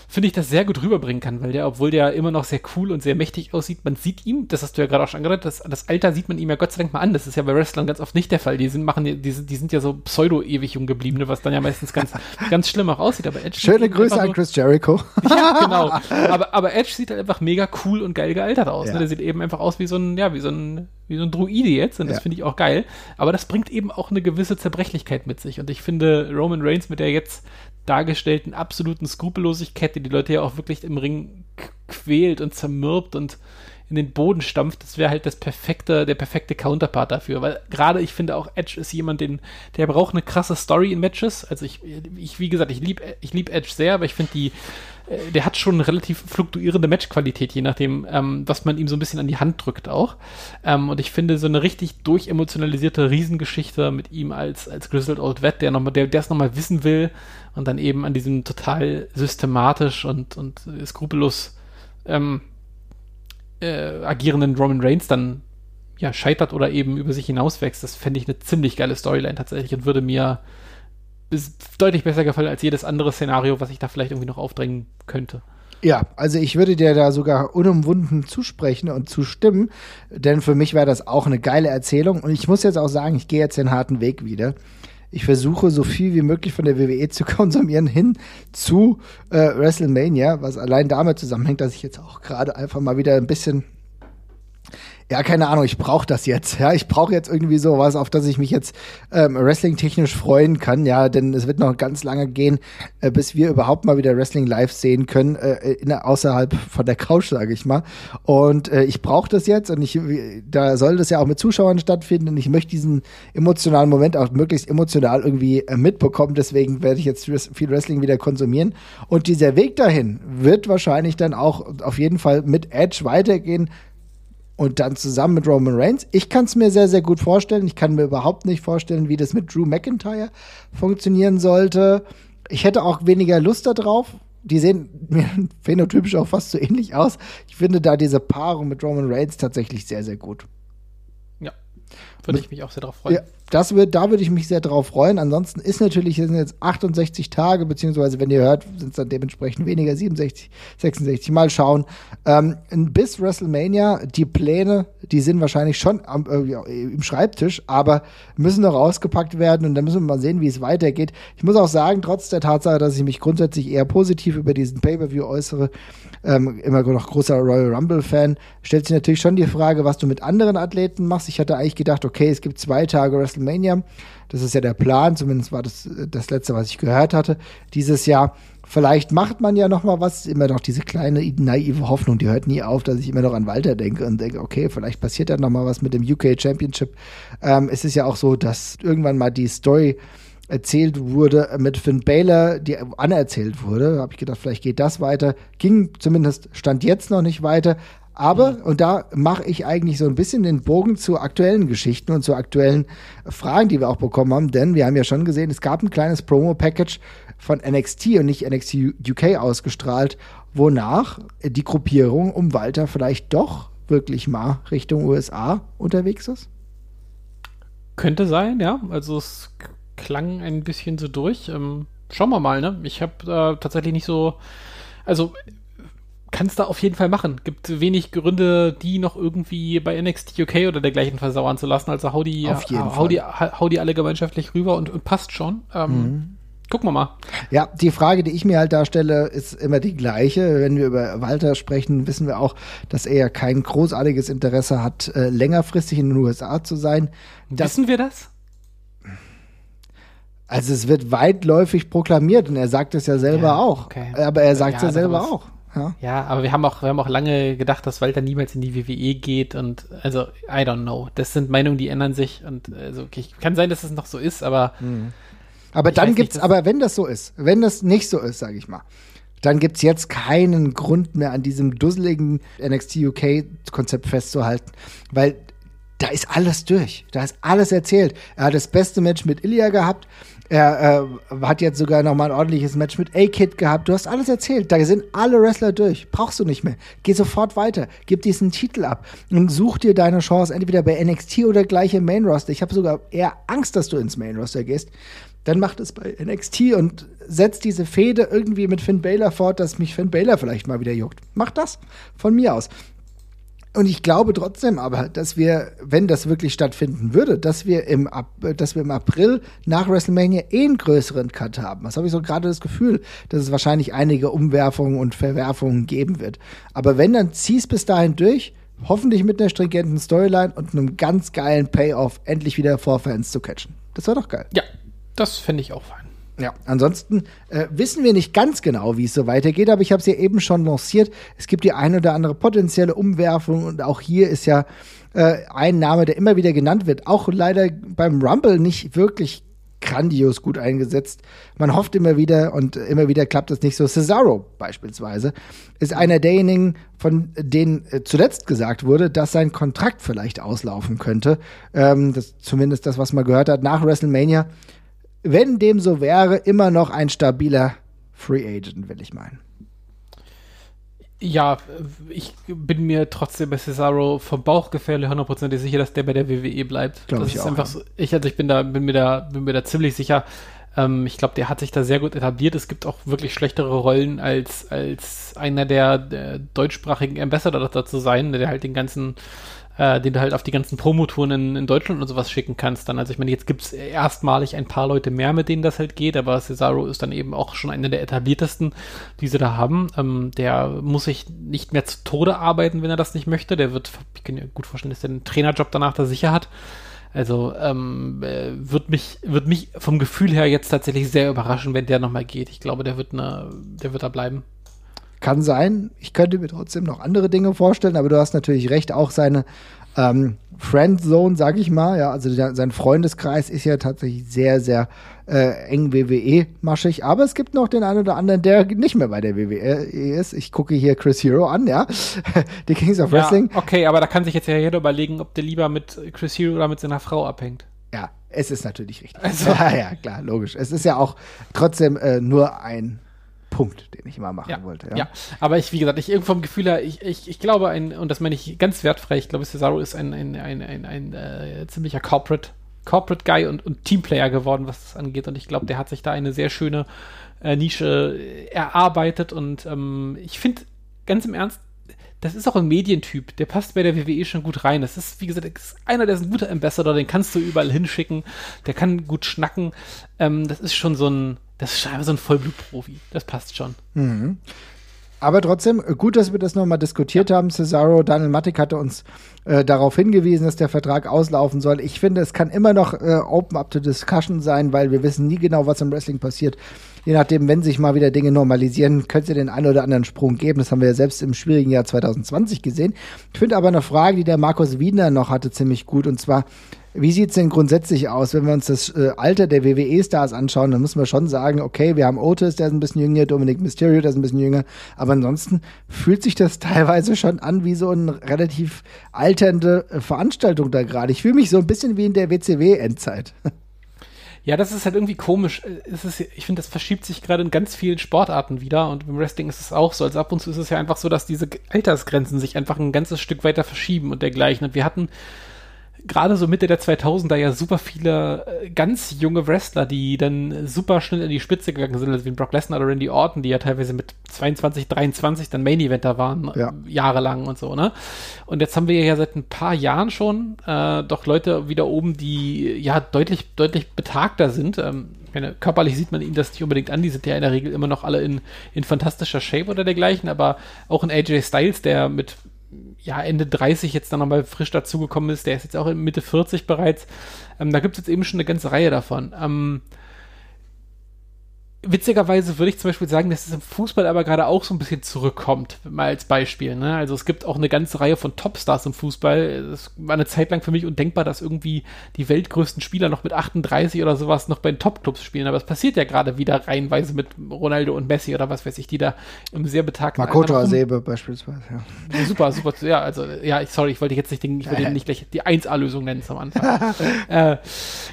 finde ich, das sehr gut rüberbringen kann, weil der, obwohl der immer noch sehr cool und sehr mächtig aussieht, man sieht ihm, das hast du ja gerade auch schon angedeutet, das, das Alter sieht man ihm ja Gott sei Dank mal an. Das ist ja bei Wrestlern ganz oft nicht der Fall. Die sind, machen, die, die, die sind ja so pseudo-ewig jung gebliebene, was dann ja meistens ganz, ganz schlimm auch aussieht. Aber Edge Schöne Grüße an Chris Jericho. Ja, genau. Aber, aber Edge sieht halt einfach mega cool und geil gealtert aus. Ne? Ja. Ne? Der sieht eben einfach aus wie so ein, ja, wie so ein, wie so ein Druide jetzt und das ja. finde ich auch geil. Aber das bringt eben auch eine gewisse Zerbrechlichkeit mit sich und ich finde Roman Reigns mit der jetzt dargestellten absoluten Skrupellosigkeit, die die Leute ja auch wirklich im Ring quält und zermürbt und in den Boden stampft, das wäre halt das perfekte, der perfekte Counterpart dafür. Weil gerade ich finde auch Edge ist jemand, den, der braucht eine krasse Story in Matches. Also ich, ich wie gesagt, ich liebe ich lieb Edge sehr, aber ich finde die, der hat schon eine relativ fluktuierende Matchqualität, je nachdem, ähm, was man ihm so ein bisschen an die Hand drückt auch. Ähm, und ich finde so eine richtig durchemotionalisierte Riesengeschichte mit ihm als, als Grizzled Old Vet, der nochmal, der, der es nochmal wissen will und dann eben an diesem total systematisch und, und skrupellos ähm, äh, agierenden Roman Reigns dann ja scheitert oder eben über sich hinauswächst, das fände ich eine ziemlich geile Storyline tatsächlich und würde mir deutlich besser gefallen als jedes andere Szenario, was ich da vielleicht irgendwie noch aufdrängen könnte. Ja, also ich würde dir da sogar unumwunden zusprechen und zustimmen, denn für mich wäre das auch eine geile Erzählung und ich muss jetzt auch sagen, ich gehe jetzt den harten Weg wieder. Ich versuche so viel wie möglich von der WWE zu konsumieren hin zu äh, WrestleMania, was allein damit zusammenhängt, dass ich jetzt auch gerade einfach mal wieder ein bisschen ja, keine Ahnung, ich brauche das jetzt. Ja, ich brauche jetzt irgendwie sowas, auf das ich mich jetzt ähm, wrestling-technisch freuen kann. Ja, denn es wird noch ganz lange gehen, äh, bis wir überhaupt mal wieder Wrestling live sehen können, äh, in, außerhalb von der Couch, sage ich mal. Und äh, ich brauche das jetzt und ich, da soll das ja auch mit Zuschauern stattfinden und ich möchte diesen emotionalen Moment auch möglichst emotional irgendwie äh, mitbekommen. Deswegen werde ich jetzt viel Wrestling wieder konsumieren. Und dieser Weg dahin wird wahrscheinlich dann auch auf jeden Fall mit Edge weitergehen und dann zusammen mit Roman Reigns. Ich kann es mir sehr, sehr gut vorstellen. Ich kann mir überhaupt nicht vorstellen, wie das mit Drew McIntyre funktionieren sollte. Ich hätte auch weniger Lust darauf. Die sehen mir phänotypisch auch fast so ähnlich aus. Ich finde da diese Paarung mit Roman Reigns tatsächlich sehr, sehr gut. Würde ich mich auch sehr darauf freuen. Ja, das wird, da würde ich mich sehr drauf freuen. Ansonsten ist natürlich, sind jetzt 68 Tage, beziehungsweise wenn ihr hört, sind es dann dementsprechend weniger, 67, 66. Mal schauen. Ähm, bis WrestleMania, die Pläne, die sind wahrscheinlich schon am, äh, im Schreibtisch, aber müssen noch rausgepackt werden und dann müssen wir mal sehen, wie es weitergeht. Ich muss auch sagen, trotz der Tatsache, dass ich mich grundsätzlich eher positiv über diesen Pay-Per-View äußere, ähm, immer noch großer Royal Rumble-Fan, stellt sich natürlich schon die Frage, was du mit anderen Athleten machst. Ich hatte eigentlich gedacht, okay, es gibt zwei Tage WrestleMania. Das ist ja der Plan, zumindest war das äh, das letzte, was ich gehört hatte dieses Jahr. Vielleicht macht man ja noch mal was, immer noch diese kleine naive Hoffnung, die hört nie auf, dass ich immer noch an Walter denke und denke, okay, vielleicht passiert da noch mal was mit dem UK Championship. Ähm, es ist ja auch so, dass irgendwann mal die Story erzählt wurde mit Finn Baylor, die anerzählt wurde. Habe ich gedacht, vielleicht geht das weiter. Ging zumindest stand jetzt noch nicht weiter. Aber, und da mache ich eigentlich so ein bisschen den Bogen zu aktuellen Geschichten und zu aktuellen Fragen, die wir auch bekommen haben, denn wir haben ja schon gesehen, es gab ein kleines Promo-Package von NXT und nicht NXT UK ausgestrahlt, wonach die Gruppierung um Walter vielleicht doch wirklich mal Richtung USA unterwegs ist? Könnte sein, ja. Also es klang ein bisschen so durch. Ähm, schauen wir mal, ne? Ich habe äh, tatsächlich nicht so. Also kann es da auf jeden Fall machen. Gibt wenig Gründe, die noch irgendwie bei NXT UK oder dergleichen versauern zu lassen. Also hau die, auf jeden hau, die, hau die alle gemeinschaftlich rüber und, und passt schon. Ähm, mhm. Gucken wir mal. Ja, die Frage, die ich mir halt darstelle, ist immer die gleiche. Wenn wir über Walter sprechen, wissen wir auch, dass er kein großartiges Interesse hat, äh, längerfristig in den USA zu sein. Das, wissen wir das? Also es wird weitläufig proklamiert und er sagt es ja selber ja, auch. Okay. Aber er sagt es ja, ja selber auch. Ja. ja, aber wir haben auch, wir haben auch lange gedacht, dass Walter niemals in die WWE geht und also I don't know. Das sind Meinungen, die ändern sich und also okay, kann sein, dass es noch so ist, aber mhm. aber dann gibt's, nicht, aber wenn das so ist, wenn das nicht so ist, sage ich mal, dann gibt's jetzt keinen Grund mehr an diesem dusseligen NXT UK Konzept festzuhalten, weil da ist alles durch. Da ist alles erzählt. Er hat das beste Match mit Ilya gehabt. Er äh, hat jetzt sogar noch mal ein ordentliches Match mit A-Kid gehabt. Du hast alles erzählt. Da sind alle Wrestler durch. Brauchst du nicht mehr. Geh sofort weiter. Gib diesen Titel ab und such dir deine Chance entweder bei NXT oder gleich im Main Roster. Ich habe sogar eher Angst, dass du ins Main Roster gehst. Dann mach das bei NXT und setz diese Fehde irgendwie mit Finn Balor fort, dass mich Finn Balor vielleicht mal wieder juckt. Mach das von mir aus. Und ich glaube trotzdem aber, dass wir, wenn das wirklich stattfinden würde, dass wir im, dass wir im April nach WrestleMania eh einen größeren Cut haben. Das habe ich so gerade das Gefühl, dass es wahrscheinlich einige Umwerfungen und Verwerfungen geben wird. Aber wenn, dann zieh's bis dahin durch, hoffentlich mit einer stringenten Storyline und einem ganz geilen Payoff endlich wieder vor Fans zu catchen. Das wäre doch geil. Ja, das fände ich auch fein. Ja, ansonsten äh, wissen wir nicht ganz genau, wie es so weitergeht, aber ich habe es ja eben schon lanciert. Es gibt die ein oder andere potenzielle Umwerfung und auch hier ist ja äh, ein Name, der immer wieder genannt wird, auch leider beim Rumble nicht wirklich grandios gut eingesetzt. Man hofft immer wieder und immer wieder klappt es nicht so. Cesaro beispielsweise ist einer derjenigen, von denen äh, zuletzt gesagt wurde, dass sein Kontrakt vielleicht auslaufen könnte. Ähm, das zumindest das, was man gehört hat nach WrestleMania wenn dem so wäre, immer noch ein stabiler Free Agent, will ich meinen. Ja, ich bin mir trotzdem bei Cesaro vom Bauchgefühl hundertprozentig sicher, dass der bei der WWE bleibt. Glaube ich ist auch, einfach so, ich, also ich bin da, bin mir da, bin mir da ziemlich sicher. Ähm, ich glaube, der hat sich da sehr gut etabliert. Es gibt auch wirklich schlechtere Rollen als, als einer der, der deutschsprachigen Ambassador dazu sein, der halt den ganzen äh, den du halt auf die ganzen Promotouren in, in Deutschland und sowas schicken kannst. Dann, also ich meine, jetzt gibt's erstmalig ein paar Leute mehr, mit denen das halt geht, aber Cesaro ist dann eben auch schon einer der etabliertesten, die sie da haben. Ähm, der muss sich nicht mehr zu Tode arbeiten, wenn er das nicht möchte. Der wird, ich kann mir gut vorstellen, dass der einen Trainerjob danach da sicher hat. Also ähm, äh, wird mich wird mich vom Gefühl her jetzt tatsächlich sehr überraschen, wenn der nochmal geht. Ich glaube, der wird ne, der wird da bleiben. Kann sein. Ich könnte mir trotzdem noch andere Dinge vorstellen, aber du hast natürlich recht, auch seine ähm, Friendzone, sag ich mal, ja, also der, sein Freundeskreis ist ja tatsächlich sehr, sehr äh, eng WWE-maschig, aber es gibt noch den einen oder anderen, der nicht mehr bei der WWE ist. Ich gucke hier Chris Hero an, ja, die Kings of Wrestling. Ja, okay, aber da kann sich jetzt ja jeder überlegen, ob der lieber mit Chris Hero oder mit seiner Frau abhängt. Ja, es ist natürlich richtig. Also. Ja, ja, klar, logisch. Es ist ja auch trotzdem äh, nur ein Punkt, den ich immer machen ja, wollte. Ja. ja. aber ich, wie gesagt, ich irgendwo vom Gefühl her, ich, ich, ich glaube, ein, und das meine ich ganz wertfrei, ich glaube, Cesaro ist ein, ein, ein, ein, ein äh, ziemlicher Corporate, Corporate Guy und, und Teamplayer geworden, was das angeht. Und ich glaube, der hat sich da eine sehr schöne äh, Nische erarbeitet. Und ähm, ich finde, ganz im Ernst, das ist auch ein Medientyp, der passt bei der WWE schon gut rein. Das ist, wie gesagt, ist einer, der ist ein guter Ambassador, den kannst du überall hinschicken, der kann gut schnacken. Ähm, das ist schon so ein, das ist einfach so ein Vollblutprofi. Das passt schon. Mhm. Aber trotzdem, gut, dass wir das nochmal diskutiert haben. Cesaro, Daniel Mattek hatte uns äh, darauf hingewiesen, dass der Vertrag auslaufen soll. Ich finde, es kann immer noch äh, open up to discussion sein, weil wir wissen nie genau, was im Wrestling passiert. Je nachdem, wenn sich mal wieder Dinge normalisieren, könnte es den einen oder anderen Sprung geben. Das haben wir ja selbst im schwierigen Jahr 2020 gesehen. Ich finde aber eine Frage, die der Markus Wiener noch hatte, ziemlich gut. Und zwar, wie sieht es denn grundsätzlich aus, wenn wir uns das äh, Alter der WWE-Stars anschauen? Dann müssen wir schon sagen, okay, wir haben Otis, der ist ein bisschen jünger, Dominic Mysterio, der ist ein bisschen jünger. Aber ansonsten fühlt sich das teilweise schon an wie so eine relativ alternde äh, Veranstaltung da gerade. Ich fühle mich so ein bisschen wie in der WCW-Endzeit. Ja, das ist halt irgendwie komisch. Es ist, ich finde, das verschiebt sich gerade in ganz vielen Sportarten wieder und beim Wrestling ist es auch so. Also ab und zu ist es ja einfach so, dass diese Altersgrenzen sich einfach ein ganzes Stück weiter verschieben und dergleichen. Und wir hatten gerade so Mitte der 2000er ja super viele äh, ganz junge Wrestler, die dann super schnell in die Spitze gegangen sind, also wie Brock Lesnar oder Randy Orton, die ja teilweise mit 22, 23 dann Main Eventer waren, ja. jahrelang und so, ne? Und jetzt haben wir ja seit ein paar Jahren schon äh, doch Leute wieder oben, die ja deutlich, deutlich betagter sind. Ähm, meine, körperlich sieht man ihnen das nicht unbedingt an, die sind ja in der Regel immer noch alle in, in fantastischer Shape oder dergleichen, aber auch ein AJ Styles, der mit ja, Ende 30 jetzt dann nochmal frisch dazugekommen ist, der ist jetzt auch in Mitte 40 bereits. Ähm, da gibt es jetzt eben schon eine ganze Reihe davon. Ähm, witzigerweise würde ich zum Beispiel sagen, dass es im Fußball aber gerade auch so ein bisschen zurückkommt, mal als Beispiel. Ne? Also es gibt auch eine ganze Reihe von Topstars im Fußball. Es war eine Zeit lang für mich undenkbar, dass irgendwie die weltgrößten Spieler noch mit 38 oder sowas noch bei den Topclubs spielen. Aber es passiert ja gerade wieder reihenweise mit Ronaldo und Messi oder was weiß ich, die da im sehr betagten Makoto Asebe beispielsweise, ja. Super, super. Ja, also, ja, sorry, ich wollte jetzt nicht, den, ich wollte nicht gleich die 1A-Lösung nennen zum Anfang. äh,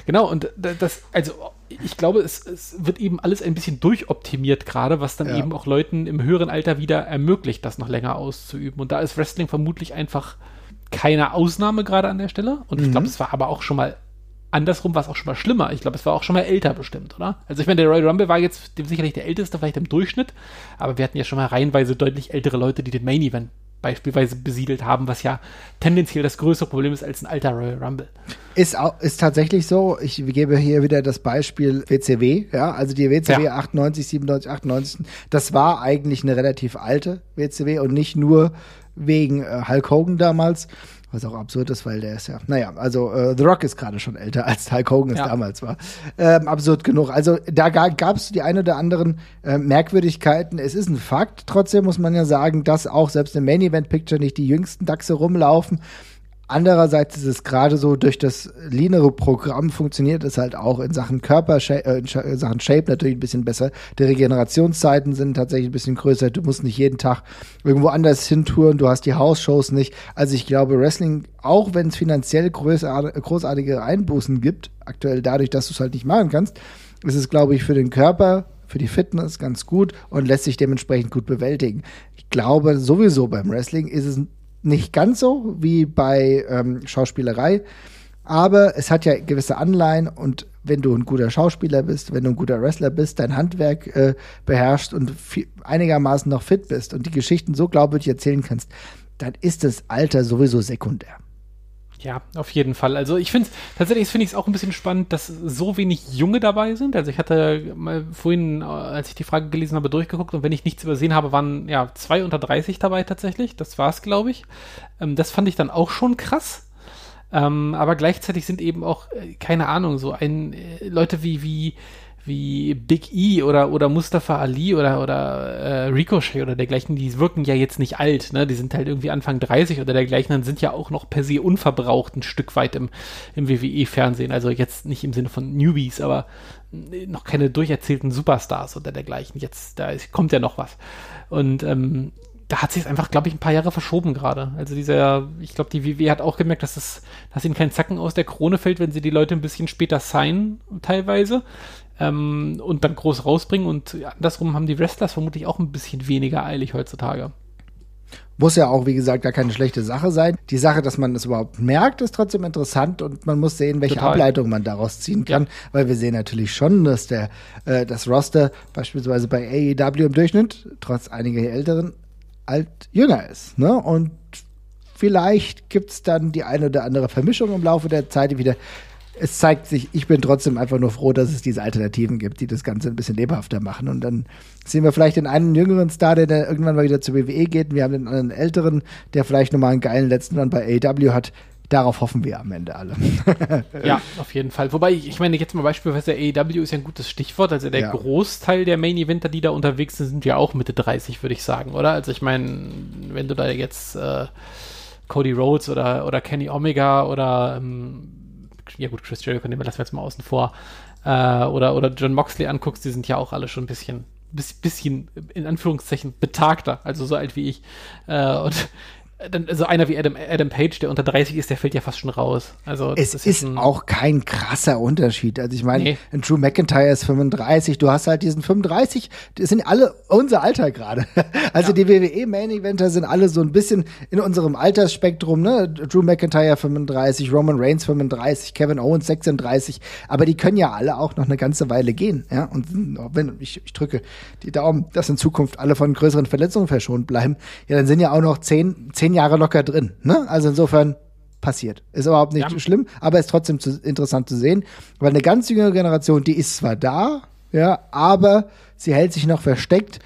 genau, und das, also ich glaube, es, es, wird eben alles ein bisschen durchoptimiert gerade, was dann ja. eben auch Leuten im höheren Alter wieder ermöglicht, das noch länger auszuüben. Und da ist Wrestling vermutlich einfach keine Ausnahme gerade an der Stelle. Und mhm. ich glaube, es war aber auch schon mal andersrum, war es auch schon mal schlimmer. Ich glaube, es war auch schon mal älter bestimmt, oder? Also ich meine, der Royal Rumble war jetzt sicherlich der älteste, vielleicht im Durchschnitt, aber wir hatten ja schon mal reihenweise deutlich ältere Leute, die den Main Event beispielsweise besiedelt haben, was ja tendenziell das größere Problem ist als ein alter Royal Rumble. Ist, auch, ist tatsächlich so. Ich gebe hier wieder das Beispiel WCW. Ja, also die WCW ja. 98, 97, 98. Das war eigentlich eine relativ alte WCW und nicht nur wegen äh, Hulk Hogan damals, was auch absurd ist, weil der ist ja, naja, also äh, The Rock ist gerade schon älter, als Hulk Hogan es ja. damals war. Ähm, absurd genug. Also da gab es die ein oder anderen äh, Merkwürdigkeiten. Es ist ein Fakt. Trotzdem muss man ja sagen, dass auch selbst im Main Event Picture nicht die jüngsten Dachse rumlaufen. Andererseits ist es gerade so, durch das leanere Programm funktioniert es halt auch in Sachen Körper, äh, in Sachen Shape natürlich ein bisschen besser. Die Regenerationszeiten sind tatsächlich ein bisschen größer. Du musst nicht jeden Tag irgendwo anders hintouren. Du hast die Hausshows nicht. Also ich glaube, Wrestling, auch wenn es finanziell großartige Einbußen gibt, aktuell dadurch, dass du es halt nicht machen kannst, ist es, glaube ich, für den Körper für die Fitness ganz gut und lässt sich dementsprechend gut bewältigen. Ich glaube, sowieso beim Wrestling ist es nicht ganz so wie bei ähm, Schauspielerei, aber es hat ja gewisse Anleihen und wenn du ein guter Schauspieler bist, wenn du ein guter Wrestler bist, dein Handwerk äh, beherrschst und einigermaßen noch fit bist und die Geschichten so glaubwürdig erzählen kannst, dann ist das Alter sowieso sekundär. Ja, auf jeden Fall. Also ich finde tatsächlich finde ich es auch ein bisschen spannend, dass so wenig Junge dabei sind. Also ich hatte mal vorhin, äh, als ich die Frage gelesen habe, durchgeguckt und wenn ich nichts übersehen habe, waren ja zwei unter 30 dabei tatsächlich. Das war es, glaube ich. Ähm, das fand ich dann auch schon krass. Ähm, aber gleichzeitig sind eben auch, äh, keine Ahnung, so ein äh, Leute wie, wie wie Big E oder, oder Mustafa Ali oder, oder äh, Ricochet oder dergleichen, die wirken ja jetzt nicht alt, ne? Die sind halt irgendwie Anfang 30 oder dergleichen, dann sind ja auch noch per se unverbraucht ein Stück weit im, im WWE-Fernsehen. Also jetzt nicht im Sinne von Newbies, aber noch keine durcherzählten Superstars oder dergleichen. Jetzt, da ist, kommt ja noch was. Und ähm, da hat sich es einfach, glaube ich, ein paar Jahre verschoben gerade. Also dieser, ich glaube, die WWE hat auch gemerkt, dass es, dass ihnen kein Zacken aus der Krone fällt, wenn sie die Leute ein bisschen später signen, teilweise ähm, und dann groß rausbringen. Und andersrum haben die Wrestlers vermutlich auch ein bisschen weniger eilig heutzutage. Muss ja auch, wie gesagt, gar keine schlechte Sache sein. Die Sache, dass man es überhaupt merkt, ist trotzdem interessant und man muss sehen, welche Total. Ableitung man daraus ziehen kann, ja. weil wir sehen natürlich schon, dass der äh, das Roster beispielsweise bei AEW im Durchschnitt, trotz einiger älteren, alt jünger ist. Ne? Und vielleicht gibt's dann die eine oder andere Vermischung im Laufe der Zeit wieder es zeigt sich, ich bin trotzdem einfach nur froh, dass es diese Alternativen gibt, die das Ganze ein bisschen lebhafter machen. Und dann sehen wir vielleicht den einen jüngeren Star, der dann irgendwann mal wieder zur WWE geht. Und wir haben den anderen älteren, der vielleicht nochmal einen geilen letzten Run bei AEW hat. Darauf hoffen wir am Ende alle. ja, auf jeden Fall. Wobei, ich meine, jetzt mal beispielsweise AEW ist ja ein gutes Stichwort. Also der ja. Großteil der Main-Eventer, die da unterwegs sind, sind ja auch Mitte 30, würde ich sagen, oder? Also ich meine, wenn du da jetzt äh, Cody Rhodes oder, oder Kenny Omega oder ähm, ja gut, Chris Jericho nehmen wir das jetzt mal außen vor, äh, oder, oder John Moxley anguckst, die sind ja auch alle schon ein bisschen, bisschen in Anführungszeichen betagter, also so alt wie ich. Äh, und dann, also einer wie Adam, Adam Page, der unter 30 ist, der fällt ja fast schon raus. Also es ist, ist auch kein krasser Unterschied. Also ich meine, nee. ein Drew McIntyre ist 35, du hast halt diesen 35, das sind alle unser Alter gerade. Also ja. die WWE Main Eventer sind alle so ein bisschen in unserem Altersspektrum, ne? Drew McIntyre 35, Roman Reigns 35, Kevin Owens 36, aber die können ja alle auch noch eine ganze Weile gehen, ja? Und wenn ich, ich drücke die Daumen, dass in Zukunft alle von größeren Verletzungen verschont bleiben, ja, dann sind ja auch noch 10, 10 zehn Jahre locker drin. Ne? Also insofern passiert. Ist überhaupt nicht ja. schlimm, aber ist trotzdem zu, interessant zu sehen, weil eine ganz jüngere Generation, die ist zwar da, ja, aber sie hält sich noch versteckt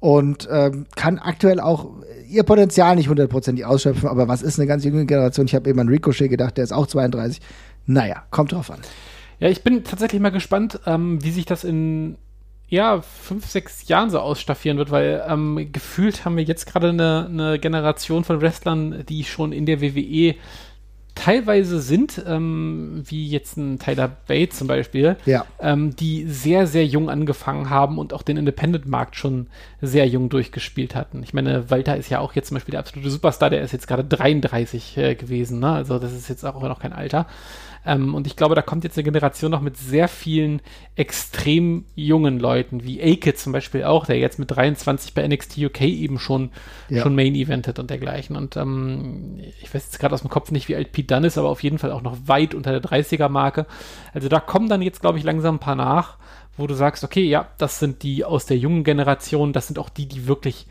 und ähm, kann aktuell auch ihr Potenzial nicht hundertprozentig ausschöpfen. Aber was ist eine ganz junge Generation? Ich habe eben an Ricochet gedacht, der ist auch 32. Naja, kommt drauf an. Ja, ich bin tatsächlich mal gespannt, ähm, wie sich das in ja, fünf, sechs Jahren so ausstaffieren wird, weil ähm, gefühlt haben wir jetzt gerade eine, eine Generation von Wrestlern, die schon in der WWE teilweise sind, ähm, wie jetzt ein Tyler Bates zum Beispiel, ja. ähm, die sehr, sehr jung angefangen haben und auch den Independent-Markt schon sehr jung durchgespielt hatten. Ich meine, Walter ist ja auch jetzt zum Beispiel der absolute Superstar, der ist jetzt gerade 33 äh, gewesen, ne? also das ist jetzt auch noch kein Alter. Ähm, und ich glaube, da kommt jetzt eine Generation noch mit sehr vielen extrem jungen Leuten, wie A-Kid zum Beispiel auch, der jetzt mit 23 bei NXT UK eben schon, ja. schon Main Eventet und dergleichen. Und ähm, ich weiß jetzt gerade aus dem Kopf nicht, wie alt Pete Dunne ist, aber auf jeden Fall auch noch weit unter der 30er-Marke. Also da kommen dann jetzt, glaube ich, langsam ein paar nach, wo du sagst, okay, ja, das sind die aus der jungen Generation, das sind auch die, die wirklich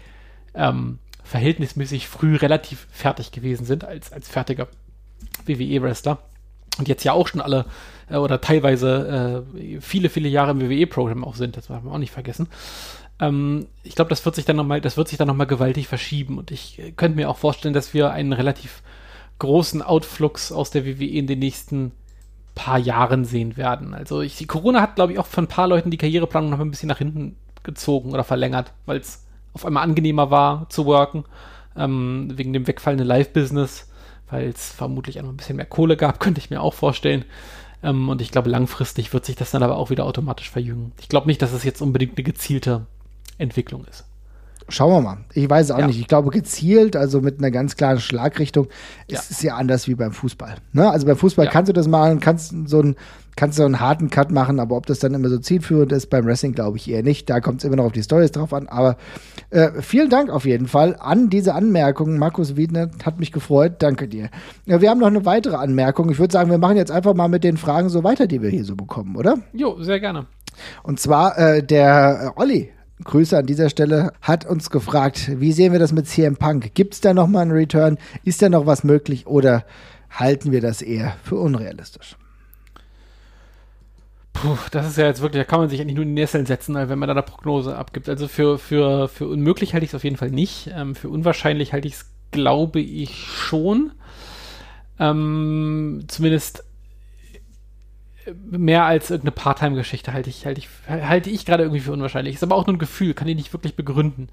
ähm, verhältnismäßig früh relativ fertig gewesen sind als, als fertiger WWE-Wrestler und jetzt ja auch schon alle äh, oder teilweise äh, viele, viele Jahre im WWE-Programm auch sind, das darf man auch nicht vergessen. Ähm, ich glaube, das wird sich dann nochmal, das wird sich dann nochmal gewaltig verschieben und ich äh, könnte mir auch vorstellen, dass wir einen relativ großen Outflux aus der WWE in den nächsten paar Jahren sehen werden. Also ich, die Corona hat, glaube ich, auch für ein paar Leuten die Karriereplanung noch ein bisschen nach hinten gezogen oder verlängert, weil es auf einmal angenehmer war zu worken, ähm, wegen dem wegfallenden Live-Business weil es vermutlich auch noch ein bisschen mehr Kohle gab, könnte ich mir auch vorstellen. Ähm, und ich glaube, langfristig wird sich das dann aber auch wieder automatisch verjüngen. Ich glaube nicht, dass es jetzt unbedingt eine gezielte Entwicklung ist. Schauen wir mal. Ich weiß auch ja. nicht. Ich glaube, gezielt, also mit einer ganz klaren Schlagrichtung, ja. ist es ja anders wie beim Fußball. Ne? Also beim Fußball ja. kannst du das machen, kannst so ein kannst du einen harten Cut machen, aber ob das dann immer so zielführend ist, beim Wrestling glaube ich eher nicht. Da kommt es immer noch auf die Stories drauf an. Aber äh, vielen Dank auf jeden Fall an diese Anmerkungen. Markus Wiedner hat mich gefreut. Danke dir. Ja, wir haben noch eine weitere Anmerkung. Ich würde sagen, wir machen jetzt einfach mal mit den Fragen so weiter, die wir hier so bekommen, oder? Jo, sehr gerne. Und zwar äh, der äh, Olli Grüße an dieser Stelle, hat uns gefragt, wie sehen wir das mit CM Punk? Gibt es da noch mal einen Return? Ist da noch was möglich oder halten wir das eher für unrealistisch. Puh, das ist ja jetzt wirklich, da kann man sich eigentlich nur in die Nesseln setzen, wenn man da eine Prognose abgibt. Also für, für, für unmöglich halte ich es auf jeden Fall nicht. Ähm, für unwahrscheinlich halte ich es, glaube ich, schon. Ähm, zumindest mehr als irgendeine Part-Time-Geschichte halte ich, halte ich, halte ich gerade irgendwie für unwahrscheinlich. Ist aber auch nur ein Gefühl, kann ich nicht wirklich begründen.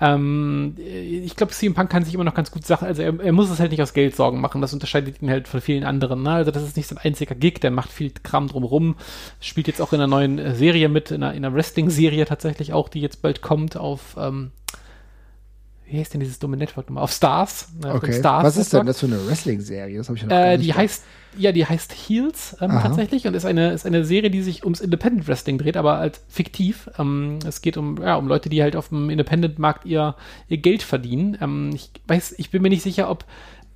Ähm, ich glaube, CM Punk kann sich immer noch ganz gut Sachen, also er, er, muss es halt nicht aus Geld Sorgen machen, das unterscheidet ihn halt von vielen anderen. Ne? Also das ist nicht sein einziger Gig, der macht viel Kram drumherum, spielt jetzt auch in einer neuen äh, Serie mit, in einer, in einer Wrestling-Serie tatsächlich auch, die jetzt bald kommt auf, ähm, wie heißt denn dieses dumme Network nochmal? Auf Stars. Ne, okay. Stars Was ist denn das für eine Wrestling-Serie? Das habe ich noch äh, Die heißt, ja, die heißt Heels ähm, tatsächlich und ist eine, ist eine Serie, die sich ums Independent Wrestling dreht, aber als fiktiv. Ähm, es geht um, ja, um Leute, die halt auf dem Independent-Markt ihr, ihr Geld verdienen. Ähm, ich weiß, ich bin mir nicht sicher, ob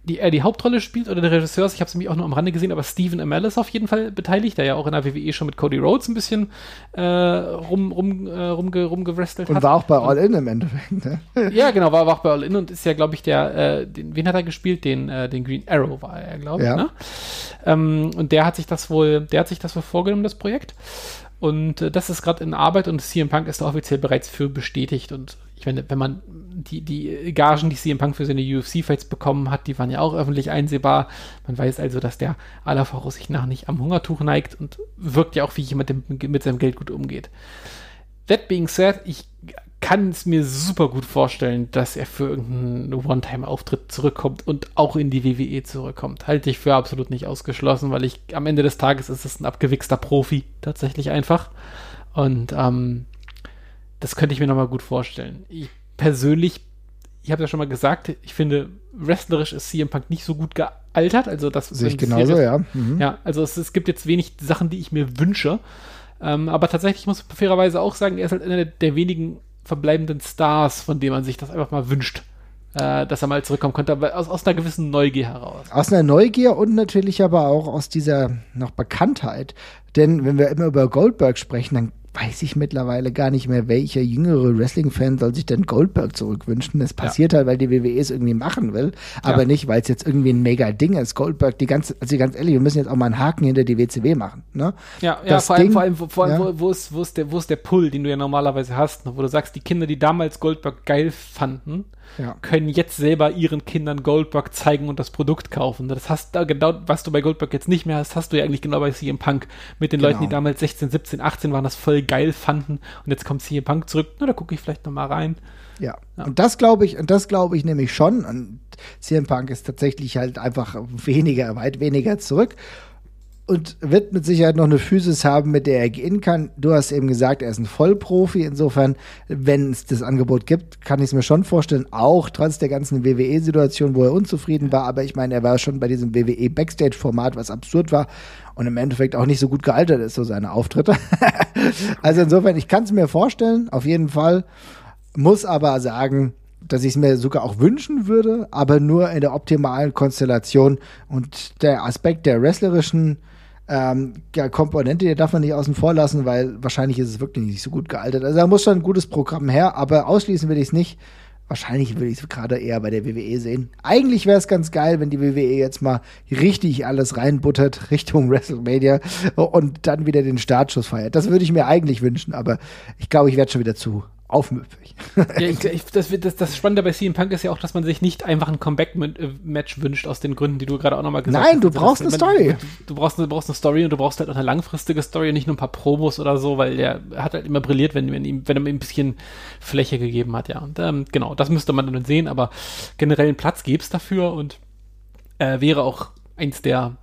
die er die Hauptrolle spielt oder der Regisseur, ich habe es nämlich auch nur am Rande gesehen, aber Stephen Amell ist auf jeden Fall beteiligt, der ja auch in der WWE schon mit Cody Rhodes ein bisschen äh, rum, rum, äh, rumge, rumgewrestelt und hat. Und war auch bei All In im Endeffekt, ne? Ja, genau, war, war auch bei All In und ist ja, glaube ich, der, äh, den, wen hat er gespielt? Den, äh, den Green Arrow war er, glaube ich, ja. ne? Ähm, und der hat sich das wohl, der hat sich das wohl vorgenommen, das Projekt. Und äh, das ist gerade in Arbeit und CM Punk ist da offiziell bereits für bestätigt. Und ich meine, wenn man die, die Gagen, die CM Punk für seine UFC-Fights bekommen hat, die waren ja auch öffentlich einsehbar. Man weiß also, dass der aller Voraussicht nach nicht am Hungertuch neigt und wirkt ja auch wie jemand, der mit seinem Geld gut umgeht. That being said, ich kann es mir super gut vorstellen, dass er für irgendeinen One-Time-Auftritt zurückkommt und auch in die WWE zurückkommt. Halte ich für absolut nicht ausgeschlossen, weil ich am Ende des Tages ist es ein abgewichster Profi tatsächlich einfach. Und ähm, das könnte ich mir nochmal gut vorstellen. Ich persönlich, ich habe ja schon mal gesagt, ich finde, wrestlerisch ist CM Punk nicht so gut gealtert. Also das sehe ich genauso, ja. Mhm. Ja, also es, es, gibt jetzt wenig Sachen, die ich mir wünsche. Ähm, aber tatsächlich muss man fairerweise auch sagen, er ist halt einer der wenigen verbleibenden Stars, von dem man sich das einfach mal wünscht, äh, dass er mal zurückkommen könnte, aber aus, aus einer gewissen Neugier heraus. Aus einer Neugier und natürlich aber auch aus dieser noch Bekanntheit. Denn wenn wir immer über Goldberg sprechen, dann weiß ich mittlerweile gar nicht mehr, welcher jüngere Wrestling-Fan soll sich denn Goldberg zurückwünschen. Das passiert ja. halt, weil die WWE es irgendwie machen will, aber ja. nicht, weil es jetzt irgendwie ein mega Ding ist. Goldberg, die ganze, also ganz ehrlich, wir müssen jetzt auch mal einen Haken hinter die WCW machen. Ne? Ja, ja vor, allem, vor allem, vor allem, ja. wo, wo, ist, wo, ist der, wo ist der Pull, den du ja normalerweise hast, wo du sagst, die Kinder, die damals Goldberg geil fanden, ja. können jetzt selber ihren Kindern Goldberg zeigen und das Produkt kaufen. Das hast du genau, was du bei Goldberg jetzt nicht mehr hast, hast du ja eigentlich genau bei CM Punk mit den genau. Leuten, die damals 16, 17, 18 waren, das voll geil fanden und jetzt kommt CM Punk zurück. Na, da gucke ich vielleicht noch mal rein. Ja. ja. Und das glaube ich, und das glaube ich nämlich schon. Und CM Punk ist tatsächlich halt einfach weniger, weit weniger zurück und wird mit Sicherheit noch eine Physis haben, mit der er gehen kann. Du hast eben gesagt, er ist ein Vollprofi. Insofern, wenn es das Angebot gibt, kann ich es mir schon vorstellen, auch trotz der ganzen WWE-Situation, wo er unzufrieden war. Aber ich meine, er war schon bei diesem WWE-Backstage-Format, was absurd war und im Endeffekt auch nicht so gut gealtert ist, so seine Auftritte. also insofern, ich kann es mir vorstellen, auf jeden Fall. Muss aber sagen, dass ich es mir sogar auch wünschen würde, aber nur in der optimalen Konstellation. Und der Aspekt der wrestlerischen ähm, ja, Komponente, die darf man nicht außen vor lassen, weil wahrscheinlich ist es wirklich nicht so gut gealtert. Also da muss schon ein gutes Programm her, aber ausschließen will ich es nicht. Wahrscheinlich würde ich es gerade eher bei der WWE sehen. Eigentlich wäre es ganz geil, wenn die WWE jetzt mal richtig alles reinbuttert Richtung WrestleMania und dann wieder den Startschuss feiert. Das würde ich mir eigentlich wünschen, aber ich glaube, ich werde schon wieder zu aufmüpfig. Ja, ich, ich, das, das, das Spannende bei CM Punk ist ja auch, dass man sich nicht einfach ein Comeback-Match wünscht, aus den Gründen, die du gerade auch nochmal gesagt Nein, hast. Nein, du brauchst eine Story. Du, du, brauchst, du brauchst eine Story und du brauchst halt auch eine langfristige Story und nicht nur ein paar Promos oder so, weil der hat halt immer brilliert, wenn, wenn, ihm, wenn er ihm ein bisschen Fläche gegeben hat, ja. Und ähm, genau, das müsste man dann sehen, aber generell einen Platz gäbe es dafür und äh, wäre auch eins der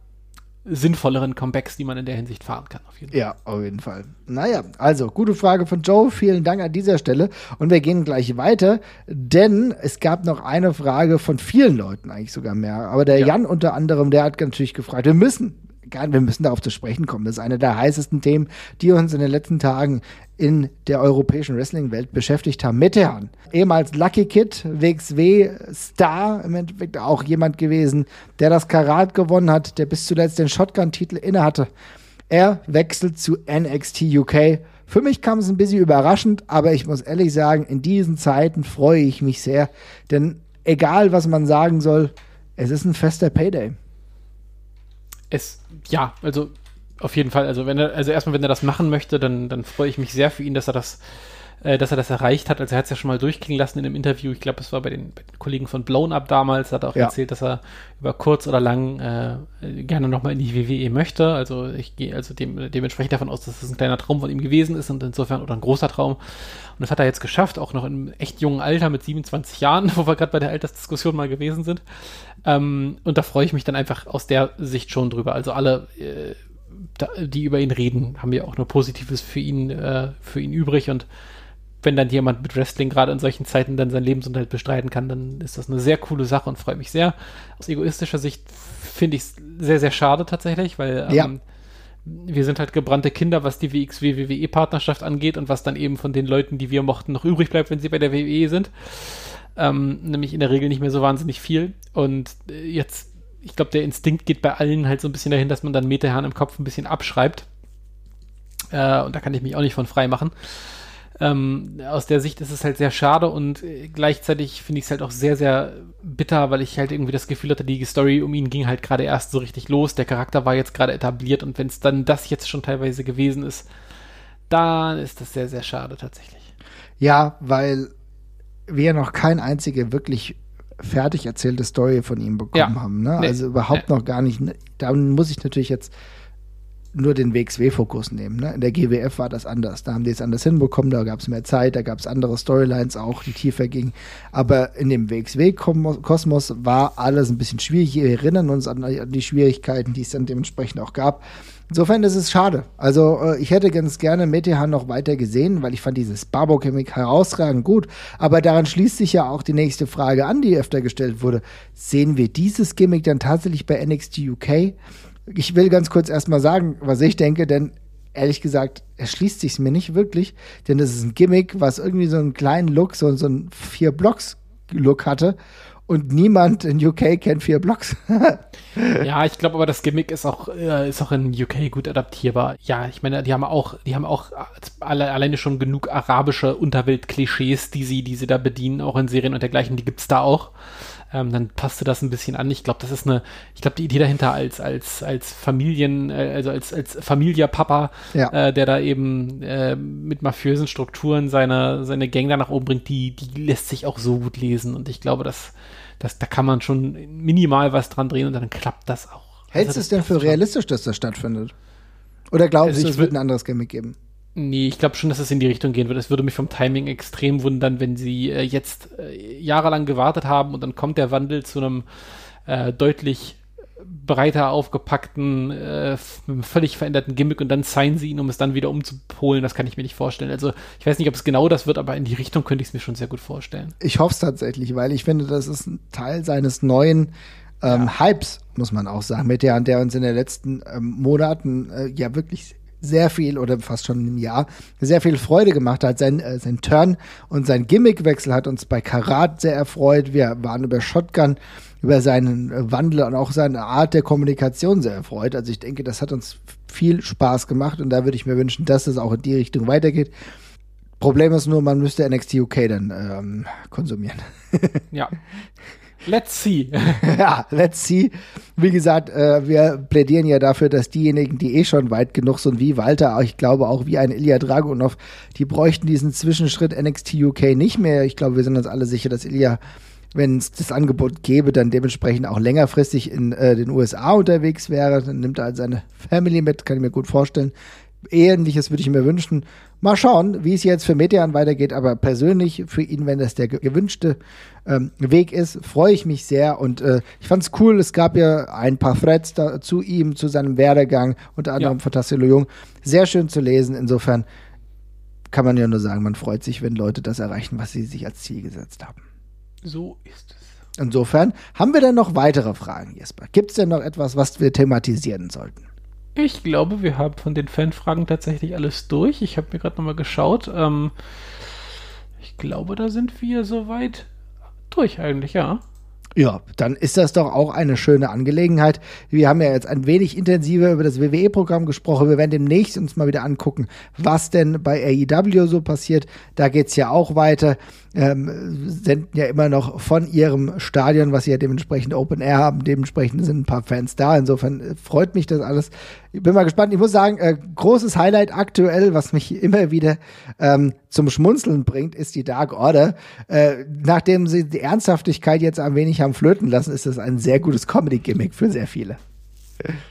sinnvolleren Comebacks, die man in der Hinsicht fahren kann. Auf jeden Fall. Ja, auf jeden Fall. Naja, also gute Frage von Joe. Vielen Dank an dieser Stelle. Und wir gehen gleich weiter, denn es gab noch eine Frage von vielen Leuten, eigentlich sogar mehr. Aber der ja. Jan unter anderem, der hat natürlich gefragt, wir müssen wir müssen darauf zu sprechen kommen. Das ist eine der heißesten Themen, die uns in den letzten Tagen in der europäischen Wrestling-Welt beschäftigt haben. Metehan, ehemals Lucky Kid, WXW-Star, im Endeffekt auch jemand gewesen, der das Karat gewonnen hat, der bis zuletzt den Shotgun-Titel innehatte. Er wechselt zu NXT UK. Für mich kam es ein bisschen überraschend, aber ich muss ehrlich sagen, in diesen Zeiten freue ich mich sehr, denn egal was man sagen soll, es ist ein fester Payday. Es, ja, also auf jeden Fall. Also wenn er, also erstmal, wenn er das machen möchte, dann, dann freue ich mich sehr für ihn, dass er das, äh, dass er das erreicht hat. Also er hat es ja schon mal durchklingen lassen in einem Interview. Ich glaube, es war bei den, bei den, Kollegen von Blown Up damals. Hat er auch ja. erzählt, dass er über kurz oder lang äh, gerne nochmal in die WWE möchte. Also ich gehe also dem, dementsprechend davon aus, dass es das ein kleiner Traum von ihm gewesen ist und insofern oder ein großer Traum. Und das hat er jetzt geschafft, auch noch in einem echt jungen Alter mit 27 Jahren, wo wir gerade bei der Altersdiskussion mal gewesen sind. Ähm, und da freue ich mich dann einfach aus der Sicht schon drüber. Also alle äh, da, die über ihn reden, haben ja auch nur Positives für ihn, äh, für ihn übrig und wenn dann jemand mit Wrestling gerade in solchen Zeiten dann seinen Lebensunterhalt bestreiten kann, dann ist das eine sehr coole Sache und freut mich sehr. Aus egoistischer Sicht finde ich es sehr, sehr schade tatsächlich, weil ähm, ja. wir sind halt gebrannte Kinder, was die WXW-WWE-Partnerschaft angeht und was dann eben von den Leuten, die wir mochten, noch übrig bleibt, wenn sie bei der WWE sind. Ähm, nämlich in der Regel nicht mehr so wahnsinnig viel. Und äh, jetzt ich glaube, der Instinkt geht bei allen halt so ein bisschen dahin, dass man dann Meterherrn im Kopf ein bisschen abschreibt. Äh, und da kann ich mich auch nicht von frei machen. Ähm, aus der Sicht ist es halt sehr schade und äh, gleichzeitig finde ich es halt auch sehr, sehr bitter, weil ich halt irgendwie das Gefühl hatte, die Story um ihn ging halt gerade erst so richtig los. Der Charakter war jetzt gerade etabliert und wenn es dann das jetzt schon teilweise gewesen ist, dann ist das sehr, sehr schade tatsächlich. Ja, weil wir noch kein einzige wirklich fertig erzählte Story von ihm bekommen ja. haben. Ne? Nee. Also überhaupt nee. noch gar nicht. Ne? Da muss ich natürlich jetzt nur den WXW-Fokus nehmen. Ne? In der GWF war das anders. Da haben die es anders hinbekommen, da gab es mehr Zeit, da gab es andere Storylines auch, die tiefer gingen. Aber in dem WXW-Kosmos war alles ein bisschen schwierig. Wir erinnern uns an die Schwierigkeiten, die es dann dementsprechend auch gab. Insofern ist es schade. Also äh, ich hätte ganz gerne Metehan noch weiter gesehen, weil ich fand dieses Barbo-Gimmick herausragend gut. Aber daran schließt sich ja auch die nächste Frage an, die öfter gestellt wurde. Sehen wir dieses Gimmick dann tatsächlich bei NXT UK? Ich will ganz kurz erstmal sagen, was ich denke, denn ehrlich gesagt, erschließt sich mir nicht wirklich, denn das ist ein Gimmick, was irgendwie so einen kleinen Look, so, so einen Vier-Blocks-Look hatte und niemand in UK kennt vier Blocks. ja, ich glaube aber das Gimmick ist auch, äh, ist auch in UK gut adaptierbar. Ja, ich meine, die haben auch, die haben auch alle, alleine schon genug arabische Unterwelt-Klischees, die sie, die sie da bedienen, auch in Serien und dergleichen, die gibt's da auch. Ähm, dann passte das ein bisschen an. Ich glaube, das ist eine, ich glaube, die Idee dahinter als, als, als Familien, äh, also als, als Familienpapa, ja. äh, der da eben äh, mit mafiösen Strukturen seine, seine Gang da nach oben bringt, die, die lässt sich auch so gut lesen. Und ich glaube, dass, dass da kann man schon minimal was dran drehen und dann klappt das auch. Hältst also, du es denn für realistisch, dass das stattfindet? Oder glaubst also du, es wird ein anderes Gimmick geben? Nee, ich glaube schon, dass es in die Richtung gehen wird. Es würde mich vom Timing extrem wundern, wenn sie äh, jetzt äh, jahrelang gewartet haben und dann kommt der Wandel zu einem äh, deutlich breiter aufgepackten, äh, völlig veränderten Gimmick und dann zeigen sie ihn, um es dann wieder umzupolen. Das kann ich mir nicht vorstellen. Also ich weiß nicht, ob es genau das wird, aber in die Richtung könnte ich es mir schon sehr gut vorstellen. Ich hoffe es tatsächlich, weil ich finde, das ist ein Teil seines neuen ähm, ja. Hypes, muss man auch sagen, mit der, der uns in den letzten ähm, Monaten äh, ja wirklich sehr viel oder fast schon ein Jahr sehr viel Freude gemacht hat. Sein, äh, sein Turn und sein Gimmickwechsel hat uns bei Karat sehr erfreut. Wir waren über Shotgun, über seinen äh, Wandel und auch seine Art der Kommunikation sehr erfreut. Also ich denke, das hat uns viel Spaß gemacht und da würde ich mir wünschen, dass es auch in die Richtung weitergeht. Problem ist nur, man müsste NXT UK dann ähm, konsumieren. ja. Let's see. ja, let's see. Wie gesagt, äh, wir plädieren ja dafür, dass diejenigen, die eh schon weit genug sind, wie Walter, ich glaube auch wie ein Ilya Dragunov, die bräuchten diesen Zwischenschritt NXT UK nicht mehr. Ich glaube, wir sind uns alle sicher, dass Ilya, wenn es das Angebot gäbe, dann dementsprechend auch längerfristig in äh, den USA unterwegs wäre. Dann nimmt er halt seine Family mit, kann ich mir gut vorstellen. Ähnliches würde ich mir wünschen. Mal schauen, wie es jetzt für Metean weitergeht, aber persönlich für ihn, wenn das der gewünschte ähm, Weg ist, freue ich mich sehr und äh, ich fand es cool, es gab ja ein paar Threads da, zu ihm, zu seinem Werdegang, unter anderem ja. von Tassilo Jung. Sehr schön zu lesen, insofern kann man ja nur sagen, man freut sich, wenn Leute das erreichen, was sie sich als Ziel gesetzt haben. So ist es. Insofern haben wir dann noch weitere Fragen, Jesper. Gibt es denn noch etwas, was wir thematisieren sollten? Ich glaube, wir haben von den Fanfragen tatsächlich alles durch. Ich habe mir gerade nochmal geschaut. Ähm, ich glaube, da sind wir soweit durch eigentlich, ja. Ja, dann ist das doch auch eine schöne Angelegenheit. Wir haben ja jetzt ein wenig intensiver über das WWE-Programm gesprochen. Wir werden demnächst uns mal wieder angucken, was denn bei AEW so passiert. Da geht's ja auch weiter. Ähm, senden ja immer noch von ihrem Stadion, was sie ja dementsprechend Open Air haben. Dementsprechend sind ein paar Fans da. Insofern äh, freut mich das alles. Ich bin mal gespannt. Ich muss sagen, äh, großes Highlight aktuell, was mich immer wieder ähm, zum Schmunzeln bringt, ist die Dark Order. Äh, nachdem sie die Ernsthaftigkeit jetzt ein wenig haben flöten lassen, ist das ein sehr gutes Comedy-Gimmick für sehr viele.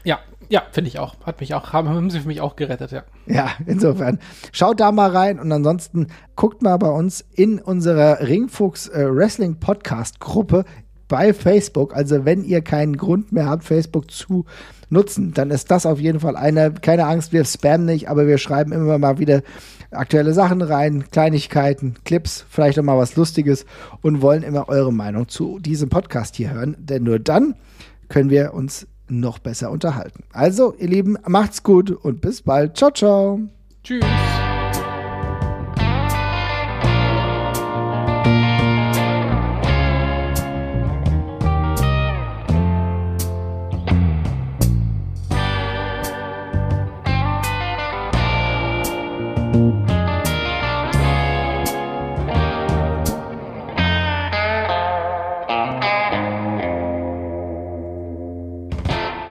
Ja, ja, finde ich auch. Hat mich auch, haben, haben sie für mich auch gerettet, ja. Ja, insofern. Schaut da mal rein und ansonsten guckt mal bei uns in unserer Ringfuchs äh, Wrestling Podcast Gruppe bei Facebook. Also wenn ihr keinen Grund mehr habt, Facebook zu nutzen, dann ist das auf jeden Fall eine, keine Angst, wir spammen nicht, aber wir schreiben immer mal wieder aktuelle Sachen rein, Kleinigkeiten, Clips, vielleicht auch mal was Lustiges und wollen immer eure Meinung zu diesem Podcast hier hören, denn nur dann können wir uns noch besser unterhalten. Also, ihr Lieben, macht's gut und bis bald. Ciao, ciao. Tschüss.